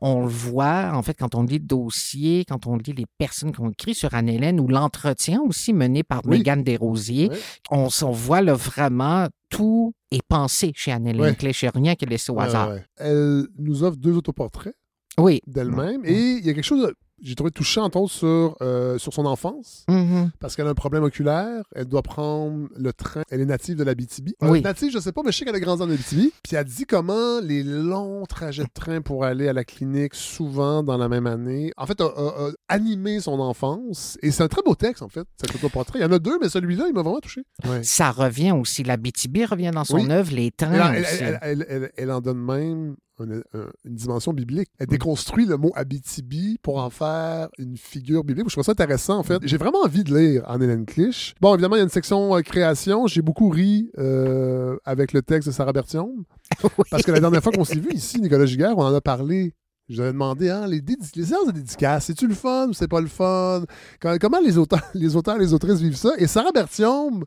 On le voit, en fait, quand on lit le dossier, quand on lit les personnes qui ont écrit sur Anne-Hélène ou l'entretien aussi mené par Oui. Mégane Desrosiers, Ouais. on, voit là, vraiment tout est pensé chez Anne-Hélène Ouais. Rien qui est laissé au hasard. Elle nous offre deux autoportraits Oui. d'elle-même. Et il y a quelque chose, de- j'ai trouvé touchant, entre autres, sur, euh, sur son enfance. Mhm. Parce qu'elle a un problème oculaire, elle doit prendre le train. Elle est native de l'Abitibi. Euh, Oui. native, je sais pas, mais je sais qu'elle a grandi en Abitibi. Puis elle dit comment les longs trajets de train pour aller à la clinique, souvent dans la même année, en fait, a, a- a animé son enfance. Et c'est un très beau texte, en fait, cet autoportrait. Il y en a deux, mais celui-là, il m'a vraiment touché. Ouais. Ça revient aussi. La BTB revient dans son Oui. œuvre, les trains elle- elle- elle- elle en donne même une, un- une dimension biblique. Mm. Elle déconstruit le mot Abitibi pour en faire une figure biblique. Je trouve ça intéressant, en fait. J'ai vraiment envie de lire Anne-Hélène Clich. Bon, évidemment, il y a une section euh, création. J'ai beaucoup ri euh, avec le texte de Sarah Bertium. Parce que la dernière fois qu'on s'est vu ici, Nicolas Giguère, on en a parlé. Je lui avais demandé, hein, les, les séances de dédicace, c'est-tu le fun ou c'est pas le fun? Quand- comment les auteurs, les auteurs, les autrices vivent ça? Et Sarah Bertium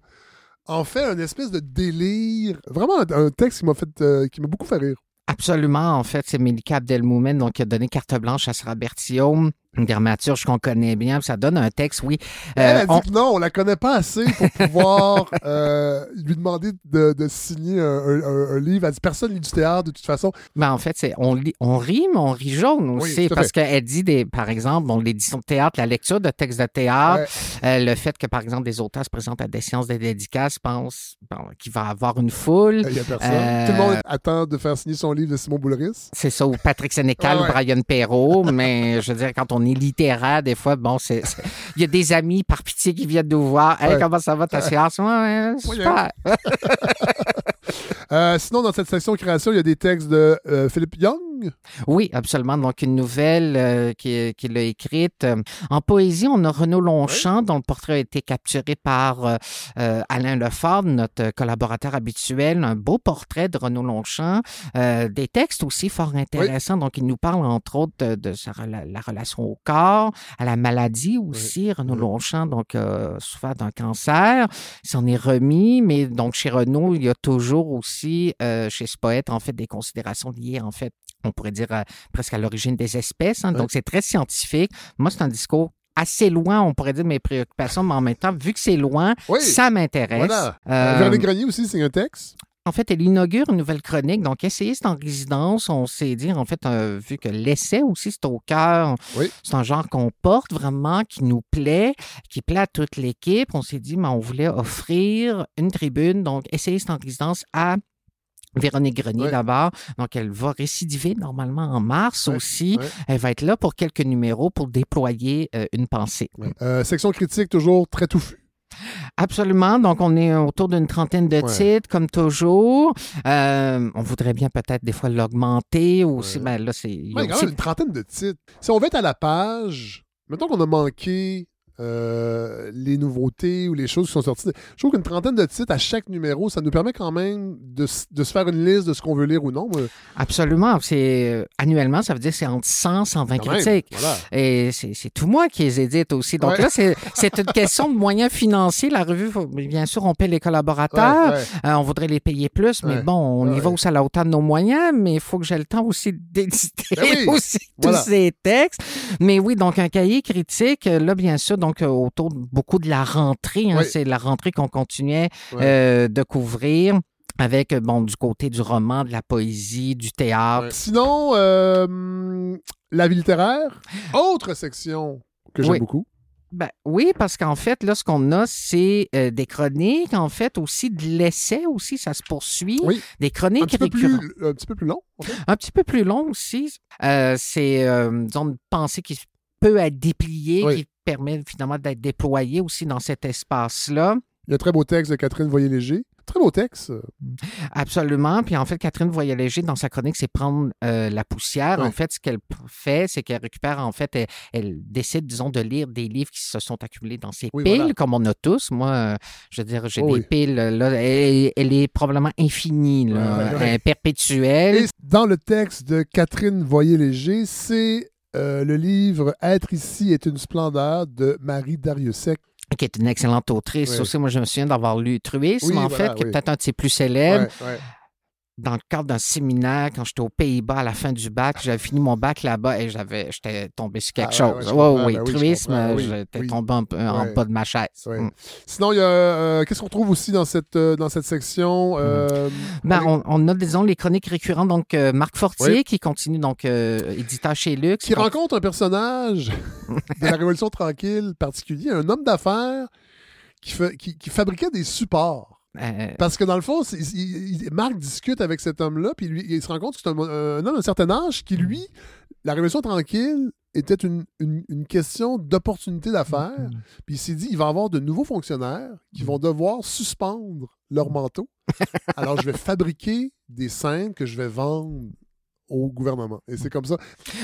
en fait un espèce de délire. Vraiment un, un texte qui m'a fait, euh, qui m'a beaucoup fait rire. Absolument. En fait, c'est Melika Abdelmoumen donc, qui a donné carte blanche à Sarah une dramaturge qu'on connaît bien. Ça donne un texte, oui. Elle Euh, a dit on- que non, on la connaît pas assez pour pouvoir euh, lui demander de, de signer un, un- un- livre. Elle dit personne lit du théâtre de toute façon. Ben, en fait, c'est on, lit- on rit, mais on rit jaune aussi. parce qu'elle dit, des, par exemple, bon, l'édition de théâtre, la lecture de textes de théâtre, euh, le fait que, par exemple, des auteurs se présentent à des séances de dédicaces, pensent bon, qu'il va avoir une foule. Il y a personne. Euh, Tout le monde attend de faire signer son livre de Simon Boulris. C'est ça, ou Patrick Sénécal Ouais, ouais. ou Brian Perrault, mais je veux dire, quand on est littéraire, des fois, bon, c'est. c'est- Il y a des amis par pitié qui viennent nous voir. Hey, Ouais. comment ça va ta séance? Ouais, ouais, super. Euh, sinon, dans cette section création, il y a des textes de euh, Philippe Young. Oui, absolument. Donc, une nouvelle euh, qui- qu'il a écrite. En poésie, on a Renaud Longchamp, dont le portrait a été capturé par Alain Lefort, notre collaborateur habituel. Un beau portrait de Renaud Longchamp. Des textes aussi fort intéressants. Donc, il nous parle, entre autres, de, de sa rela- la relation au corps, à la maladie aussi. Renaud Oui. Longchamp, donc, souffert d'un cancer. Il s'en est remis, mais donc, chez Renaud, il y a toujours aussi, euh, chez ce poète, en fait, des considérations liées, en fait, on pourrait dire euh, presque à l'origine des espèces. hein. Ouais. Donc, c'est très scientifique. Moi, c'est un discours assez loin, on pourrait dire, de mes préoccupations, mais en même temps, vu que c'est loin, Oui. ça m'intéresse. Voilà. Euh, Euh, Véronique Grenier aussi, c'est un texte. En fait, elle inaugure une nouvelle chronique. Donc, essayiste en résidence, on sait dire, en fait, euh, vu que l'essai aussi, c'est au cœur. Oui. C'est un genre qu'on porte vraiment, qui nous plaît, qui plaît à toute l'équipe. On s'est dit, mais on voulait offrir une tribune, donc essayiste en résidence à Véronique Grenier d'abord. Donc, elle va récidiver normalement en mars aussi. Elle va être là pour quelques numéros pour déployer euh, une pensée. Euh, section critique, toujours très touffue. Absolument. Donc, on est autour d'une trentaine de Ouais. titres, comme toujours. Euh, on voudrait bien peut-être des fois l'augmenter ou aussi. Ouais. Ben, là, c'est. Ouais, une trentaine de titres. Si on va être à la page, mettons qu'on a manqué euh, les nouveautés ou les choses qui sont sorties. Je trouve qu'une trentaine de titres à chaque numéro, ça nous permet quand même de, se faire une liste de ce qu'on veut lire ou non. Absolument. C'est euh, annuellement, ça veut dire que c'est entre 100 120 quand même. critiques. Voilà. Et c'est tout moi qui les édite aussi. Donc Ouais. là, c'est une question de moyens financiers. La revue, faut- bien sûr, on paie les collaborateurs. Ouais, ouais. Euh, on voudrait les payer plus, mais bon, on y va aussi à la hauteur de nos moyens, mais il faut que j'ai le temps aussi d'éditer Ben oui. aussi Voilà. tous ces textes. Mais oui, donc un cahier critique, là, bien sûr, donc euh, autour de beaucoup de la rentrée, hein, Oui. c'est la rentrée qu'on continuait euh, de couvrir. Avec, euh, bon, du côté du roman, de la poésie, du théâtre. Sinon, euh, la vie littéraire, autre section que j'aime beaucoup. Ben, oui, parce qu'en fait, là, ce qu'on a, c'est euh, des chroniques, en fait, aussi de l'essai aussi, ça se poursuit. Oui. Des Un chroniques petit, peu récurrentes. plus, un petit peu plus long. en fait. Un petit peu plus long aussi. Euh, c'est, euh, disons, une pensée qui peut être dépliée, Oui. qui permet finalement d'être déployée aussi dans cet espace-là. Il y a un très beau texte de Catherine Voyer-Léger. Très beau texte. Absolument. Puis en fait, Catherine Voyer-Léger, dans sa chronique, c'est prendre euh, la poussière. En fait, ce qu'elle fait, c'est qu'elle récupère, en fait, elle, elle décide, disons, de lire des livres qui se sont accumulés dans ses Oui, piles, voilà. comme on a tous. Moi, je veux dire, j'ai Oh des oui. piles, là, elle, elle est probablement infinie, là, Ouais, ouais, ouais. euh, perpétuelle. Et dans le texte de Catherine Voyer-Léger, c'est euh, le livre Être ici est une splendeur de Marie Dariussec. qui est une excellente autrice. Oui. aussi, moi, je me souviens d'avoir lu Truisme, Oui, en voilà, fait, qui est peut-être un de ses plus célèbres. Dans le cadre d'un séminaire, quand j'étais aux Pays-Bas à la fin du bac, j'avais fini mon bac là-bas et j'avais, j'étais tombé sur quelque Ah ouais, ouais, chose. Ouais, oui, ben oui, je Truisme, oui, j'étais oui. tombé un peu en bas de ma chaise. Mm. Sinon, il y a. euh, Qu'est-ce qu'on trouve aussi dans cette, euh, dans cette section? euh, Ben, on est- on, on a, disons, les chroniques récurrentes. Donc, Marc Fortier, Oui. qui continue, donc, éditeur chez Lux. Qui rencontre un personnage de la Révolution tranquille particulier, un homme d'affaires qui, fait- qui, qui fabriquait des supports. Euh, Parce que dans le fond, c'est- il- il- Marc discute avec cet homme-là, puis lui, il se rend compte que c'est un, un homme d'un certain âge qui, lui, la Révolution tranquille était une, une- une question d'opportunité d'affaires. Mm-hmm. Puis il s'est dit, il va y avoir de nouveaux fonctionnaires qui vont devoir suspendre leur manteau. Alors, je vais fabriquer des scènes que je vais vendre au gouvernement. Et c'est comme ça.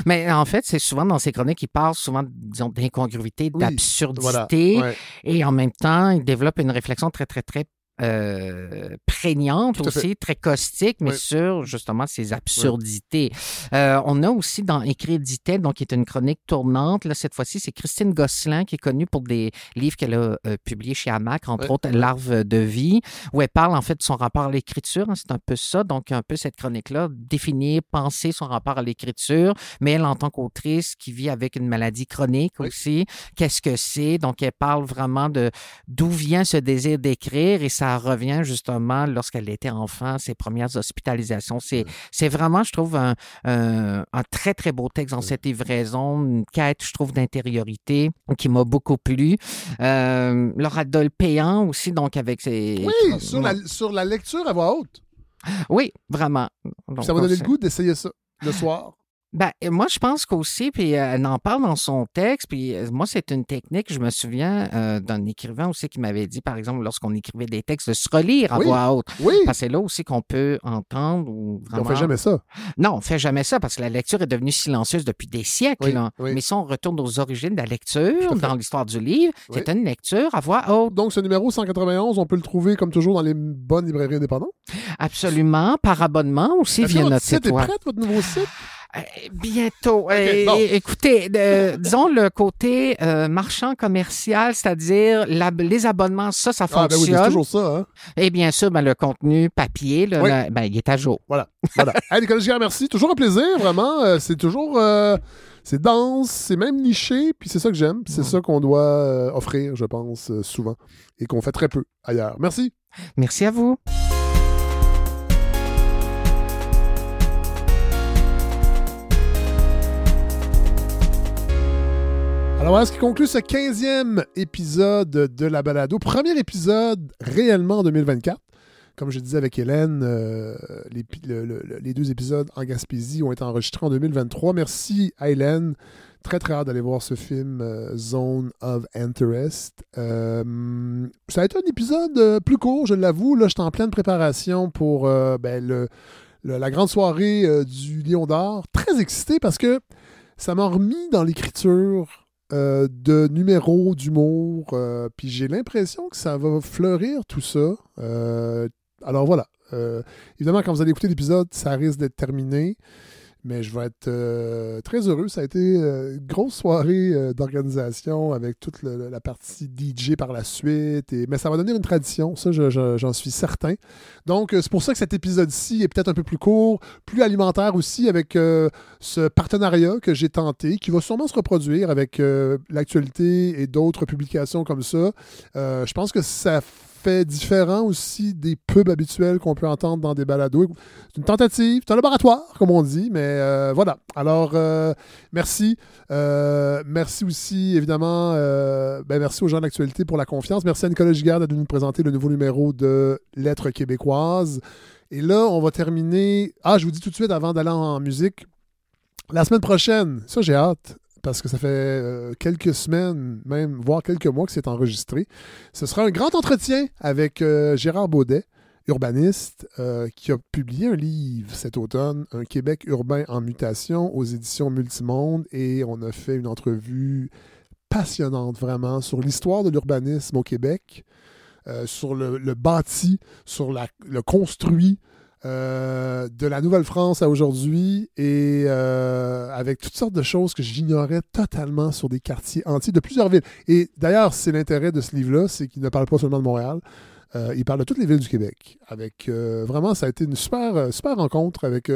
Mais en fait, c'est souvent dans ces chroniques, il parle souvent, disons, d'incongruité, Oui, d'absurdité. Voilà. Ouais. Et en même temps, il développe une réflexion très, très, très euh, prégnante aussi, très caustique, mais sur justement ces absurdités. Euh, on a aussi dans Écrit dit-elle, donc qui est une chronique tournante. Là, cette fois-ci, c'est Christine Gosselin qui est connue pour des livres qu'elle a euh, publiés chez Hamac, entre autres Larve de vie, où elle parle en fait de son rapport à l'écriture. hein, c'est un peu ça, donc un peu cette chronique-là, définir, penser son rapport à l'écriture, mais elle en tant qu'autrice qui vit avec une maladie chronique aussi, qu'est-ce que c'est? Donc elle parle vraiment de d'où vient ce désir d'écrire et ça revient justement lorsqu'elle était enfant, ses premières hospitalisations. C'est, c'est vraiment, je trouve, un, un, un très, très beau texte dans cette livraison, une quête, je trouve, d'intériorité qui m'a beaucoup plu. Euh, Laura Dolpéan aussi, donc avec ses... Oui, sur la, sur la lecture à voix haute. Oui, vraiment. Donc, ça m'a donné le goût d'essayer ça le soir. Ben, moi, je pense qu'aussi, puis euh, elle en parle dans son texte, puis euh, moi, c'est une technique, je me souviens euh, d'un écrivain aussi qui m'avait dit, par exemple, lorsqu'on écrivait des textes, de se relire à Oui. voix haute. Oui, Parce que c'est là aussi qu'on peut entendre ou on vraiment... fait jamais ça. Non, on fait jamais ça parce que la lecture est devenue silencieuse depuis des siècles. Oui, là. oui. Mais si on retourne aux origines de la lecture, dans l'histoire du livre, c'est une lecture à voix haute. Donc, ce numéro 191, on peut le trouver comme toujours dans les bonnes librairies indépendantes? Absolument, par abonnement aussi via notre site est web. prêt, votre nouveau site? Euh, bientôt. Euh, bon. écoutez, euh, disons le côté euh, marchand commercial, c'est-à-dire les abonnements, ça, ça Ah, ben oui, fonctionne. c'est toujours ça. Hein? Et bien sûr, ben, le contenu papier, là, Oui. là, ben, il est à jour. Voilà. voilà. Hey, Nicolas Giguère, merci. Toujours un plaisir, vraiment. C'est toujours. euh, c'est dense, c'est même niché, puis c'est ça que j'aime. C'est ça qu'on doit offrir, je pense, souvent, et qu'on fait très peu ailleurs. Merci. Merci à vous. Alors voilà ce qui conclut ce 15e épisode de la balado. Premier épisode réellement en 2024. Comme je disais avec Hélène, euh, les, deux épisodes en Gaspésie ont été enregistrés en 2023. Merci à Hélène Très, très hâte d'aller voir ce film euh, Zone of Interest. Euh, ça a été un épisode plus court, je l'avoue. Là, j'étais en pleine préparation pour ben, la grande soirée du Lion d'Or. Très excité parce que ça m'a remis dans l'écriture euh, de numéros d'humour. euh, Puis j'ai l'impression que ça va fleurir tout ça. Euh, alors voilà. Évidemment, quand vous allez écouter l'épisode, ça risque d'être terminé. Mais je vais être euh, très heureux. Ça a été euh, une grosse soirée euh, d'organisation avec toute la partie DJ par la suite. Et, mais ça va devenir une tradition, ça je- je- j'en suis certain. Donc euh, c'est pour ça que cet épisode-ci est peut-être un peu plus court, plus alimentaire aussi avec euh, ce partenariat que j'ai tenté, qui va sûrement se reproduire avec euh, l'actualité et d'autres publications comme ça. Euh, je pense que ça différent aussi des pubs habituels qu'on peut entendre dans des balados. C'est une tentative, c'est un laboratoire, comme on dit, mais euh, voilà. Alors, euh, merci. Euh, merci aussi, évidemment, ben, merci aux gens de l'actualité pour la confiance. Merci à Nicolas Giguère de nous présenter le nouveau numéro de Lettres québécoises. Et là, on va terminer. Ah, je vous dis tout de suite avant d'aller en musique. La semaine prochaine, ça j'ai hâte, parce que ça fait euh, quelques semaines, même voire quelques mois que c'est enregistré. Ce sera un grand entretien avec euh, Gérard Baudet, urbaniste, euh, qui a publié un livre cet automne, Un Québec urbain en mutation, aux éditions Multimonde, et on a fait une entrevue passionnante vraiment sur l'histoire de l'urbanisme au Québec, sur le, bâti, sur le construit, euh, de la Nouvelle-France à aujourd'hui et euh, avec toutes sortes de choses que j'ignorais totalement sur des quartiers entiers de plusieurs villes. Et d'ailleurs, c'est l'intérêt de ce livre-là, c'est qu'il ne parle pas seulement de Montréal. Euh, il parle de toutes les villes du Québec. Avec vraiment, ça a été une super, super rencontre avec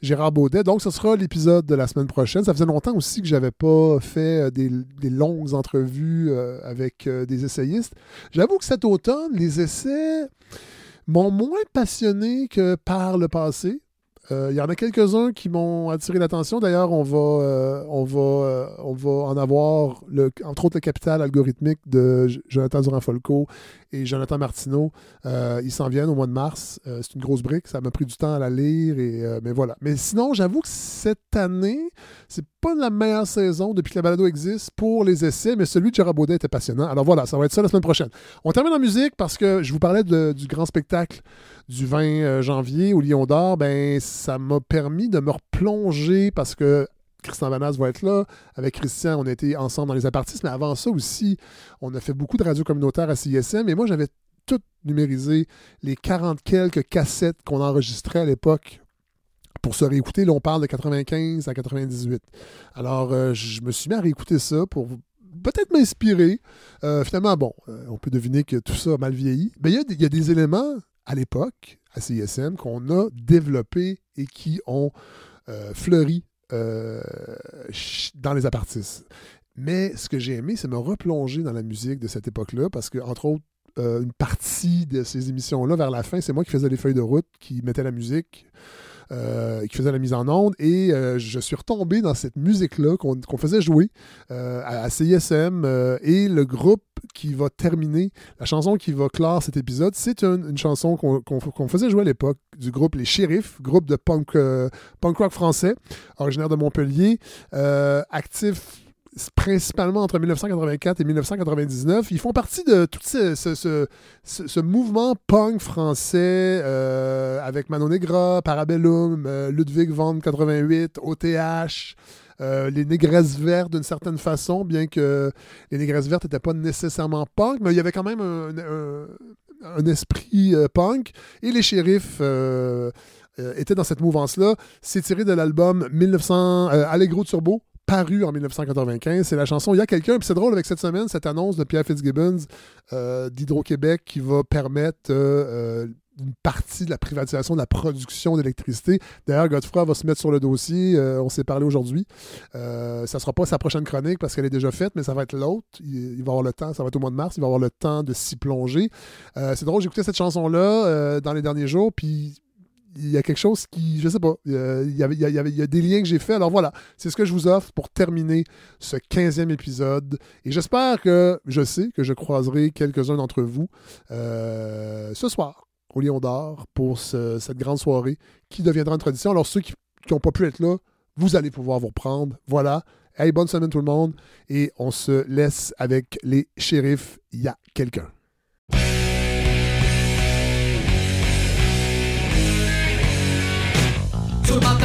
Gérard Baudet. Donc, ce sera l'épisode de la semaine prochaine. Ça faisait longtemps aussi que j'avais pas fait des, des longues entrevues avec des essayistes. J'avoue que cet automne, les essais m'ont moins passionné que par le passé. Euh, Il y en a quelques-uns qui m'ont attiré l'attention. D'ailleurs, on va, euh, on, euh, on va en avoir, entre autres, le capital algorithmique de Jonathan Durand-Folco et Jonathan Martineau. Euh, ils s'en viennent au mois de mars. Euh, c'est une grosse brique. Ça m'a pris du temps à la lire. Et, euh, mais voilà. Mais sinon, j'avoue que cette année, c'est pas la meilleure saison depuis que la balado existe pour les essais, mais celui de Gérard Baudet était passionnant. Alors voilà, ça va être ça la semaine prochaine. On termine en musique parce que je vous parlais de- du grand spectacle du 20 euh, janvier au Lion d'Or. Ben, ça m'a permis de me replonger parce que Christian Vanas va être là. Avec Christian, on a été ensemble dans les apartistes, mais avant ça aussi, on a fait beaucoup de radios communautaires à CISM et moi, j'avais tout numérisé, les 40 quelques cassettes qu'on enregistrait à l'époque pour se réécouter. Là, on parle de 95 à 98. Alors, euh, je me suis mis à réécouter ça pour peut-être m'inspirer. Euh, finalement, bon, euh, on peut deviner que tout ça a mal vieilli. Mais il y a des- éléments à l'époque, à CISM, qu'on a développés et qui ont fleuri dans les apartistes. Mais ce que j'ai aimé, c'est me replonger dans la musique de cette époque-là, parce que, entre autres, une partie de ces émissions-là, vers la fin, c'est moi qui faisais les feuilles de route, qui mettais la musique, euh, qui faisait la mise en onde, et euh, je suis retombé dans cette musique-là qu'on faisait jouer euh, à, CISM, euh, et le groupe qui va terminer, la chanson qui va clore cet épisode, c'est une, chanson qu'on faisait jouer à l'époque du groupe Les Shérifs, groupe de punk, punk rock français, originaire de Montpellier, actif principalement entre 1984 et 1999. Ils font partie de tout ce, ce- ce- mouvement punk français euh, avec Manon Negra, Parabellum, euh, Ludwig van 88, OTH, les Négresses Vertes d'une certaine façon, bien que les Négresses Vertes n'étaient pas nécessairement punk, mais il y avait quand même un, un- esprit euh, punk. Et les shérifs étaient dans cette mouvance-là. C'est tiré de l'album 1900 euh, Allegro Turbo, paru en 1995. C'est la chanson Il y a quelqu'un. Puis c'est drôle avec cette semaine, cette annonce de Pierre Fitzgibbons euh, d'Hydro-Québec qui va permettre euh, euh, une partie de la privatisation de la production d'électricité. D'ailleurs, Godefroy va se mettre sur le dossier. On s'est parlé aujourd'hui. Ça ne sera pas sa prochaine chronique parce qu'elle est déjà faite, mais ça va être l'autre. Il, va avoir le temps. Ça va être au mois de mars. Il va avoir le temps de s'y plonger. C'est drôle, j'ai écouté cette chanson-là dans les derniers jours. Puis il y a quelque chose qui, je sais pas, il y, il, y il y a des liens que j'ai faits. Alors voilà, c'est ce que je vous offre pour terminer ce 15e épisode. Et j'espère que, je sais que je croiserai quelques-uns d'entre vous euh, ce soir au Lion d'Or pour ce- cette grande soirée qui deviendra une tradition. Alors ceux qui n'ont pas pu être là, vous allez pouvoir vous reprendre. Voilà, Hey, bonne semaine tout le monde. Et on se laisse avec les shérifs. Il y a quelqu'un. Ce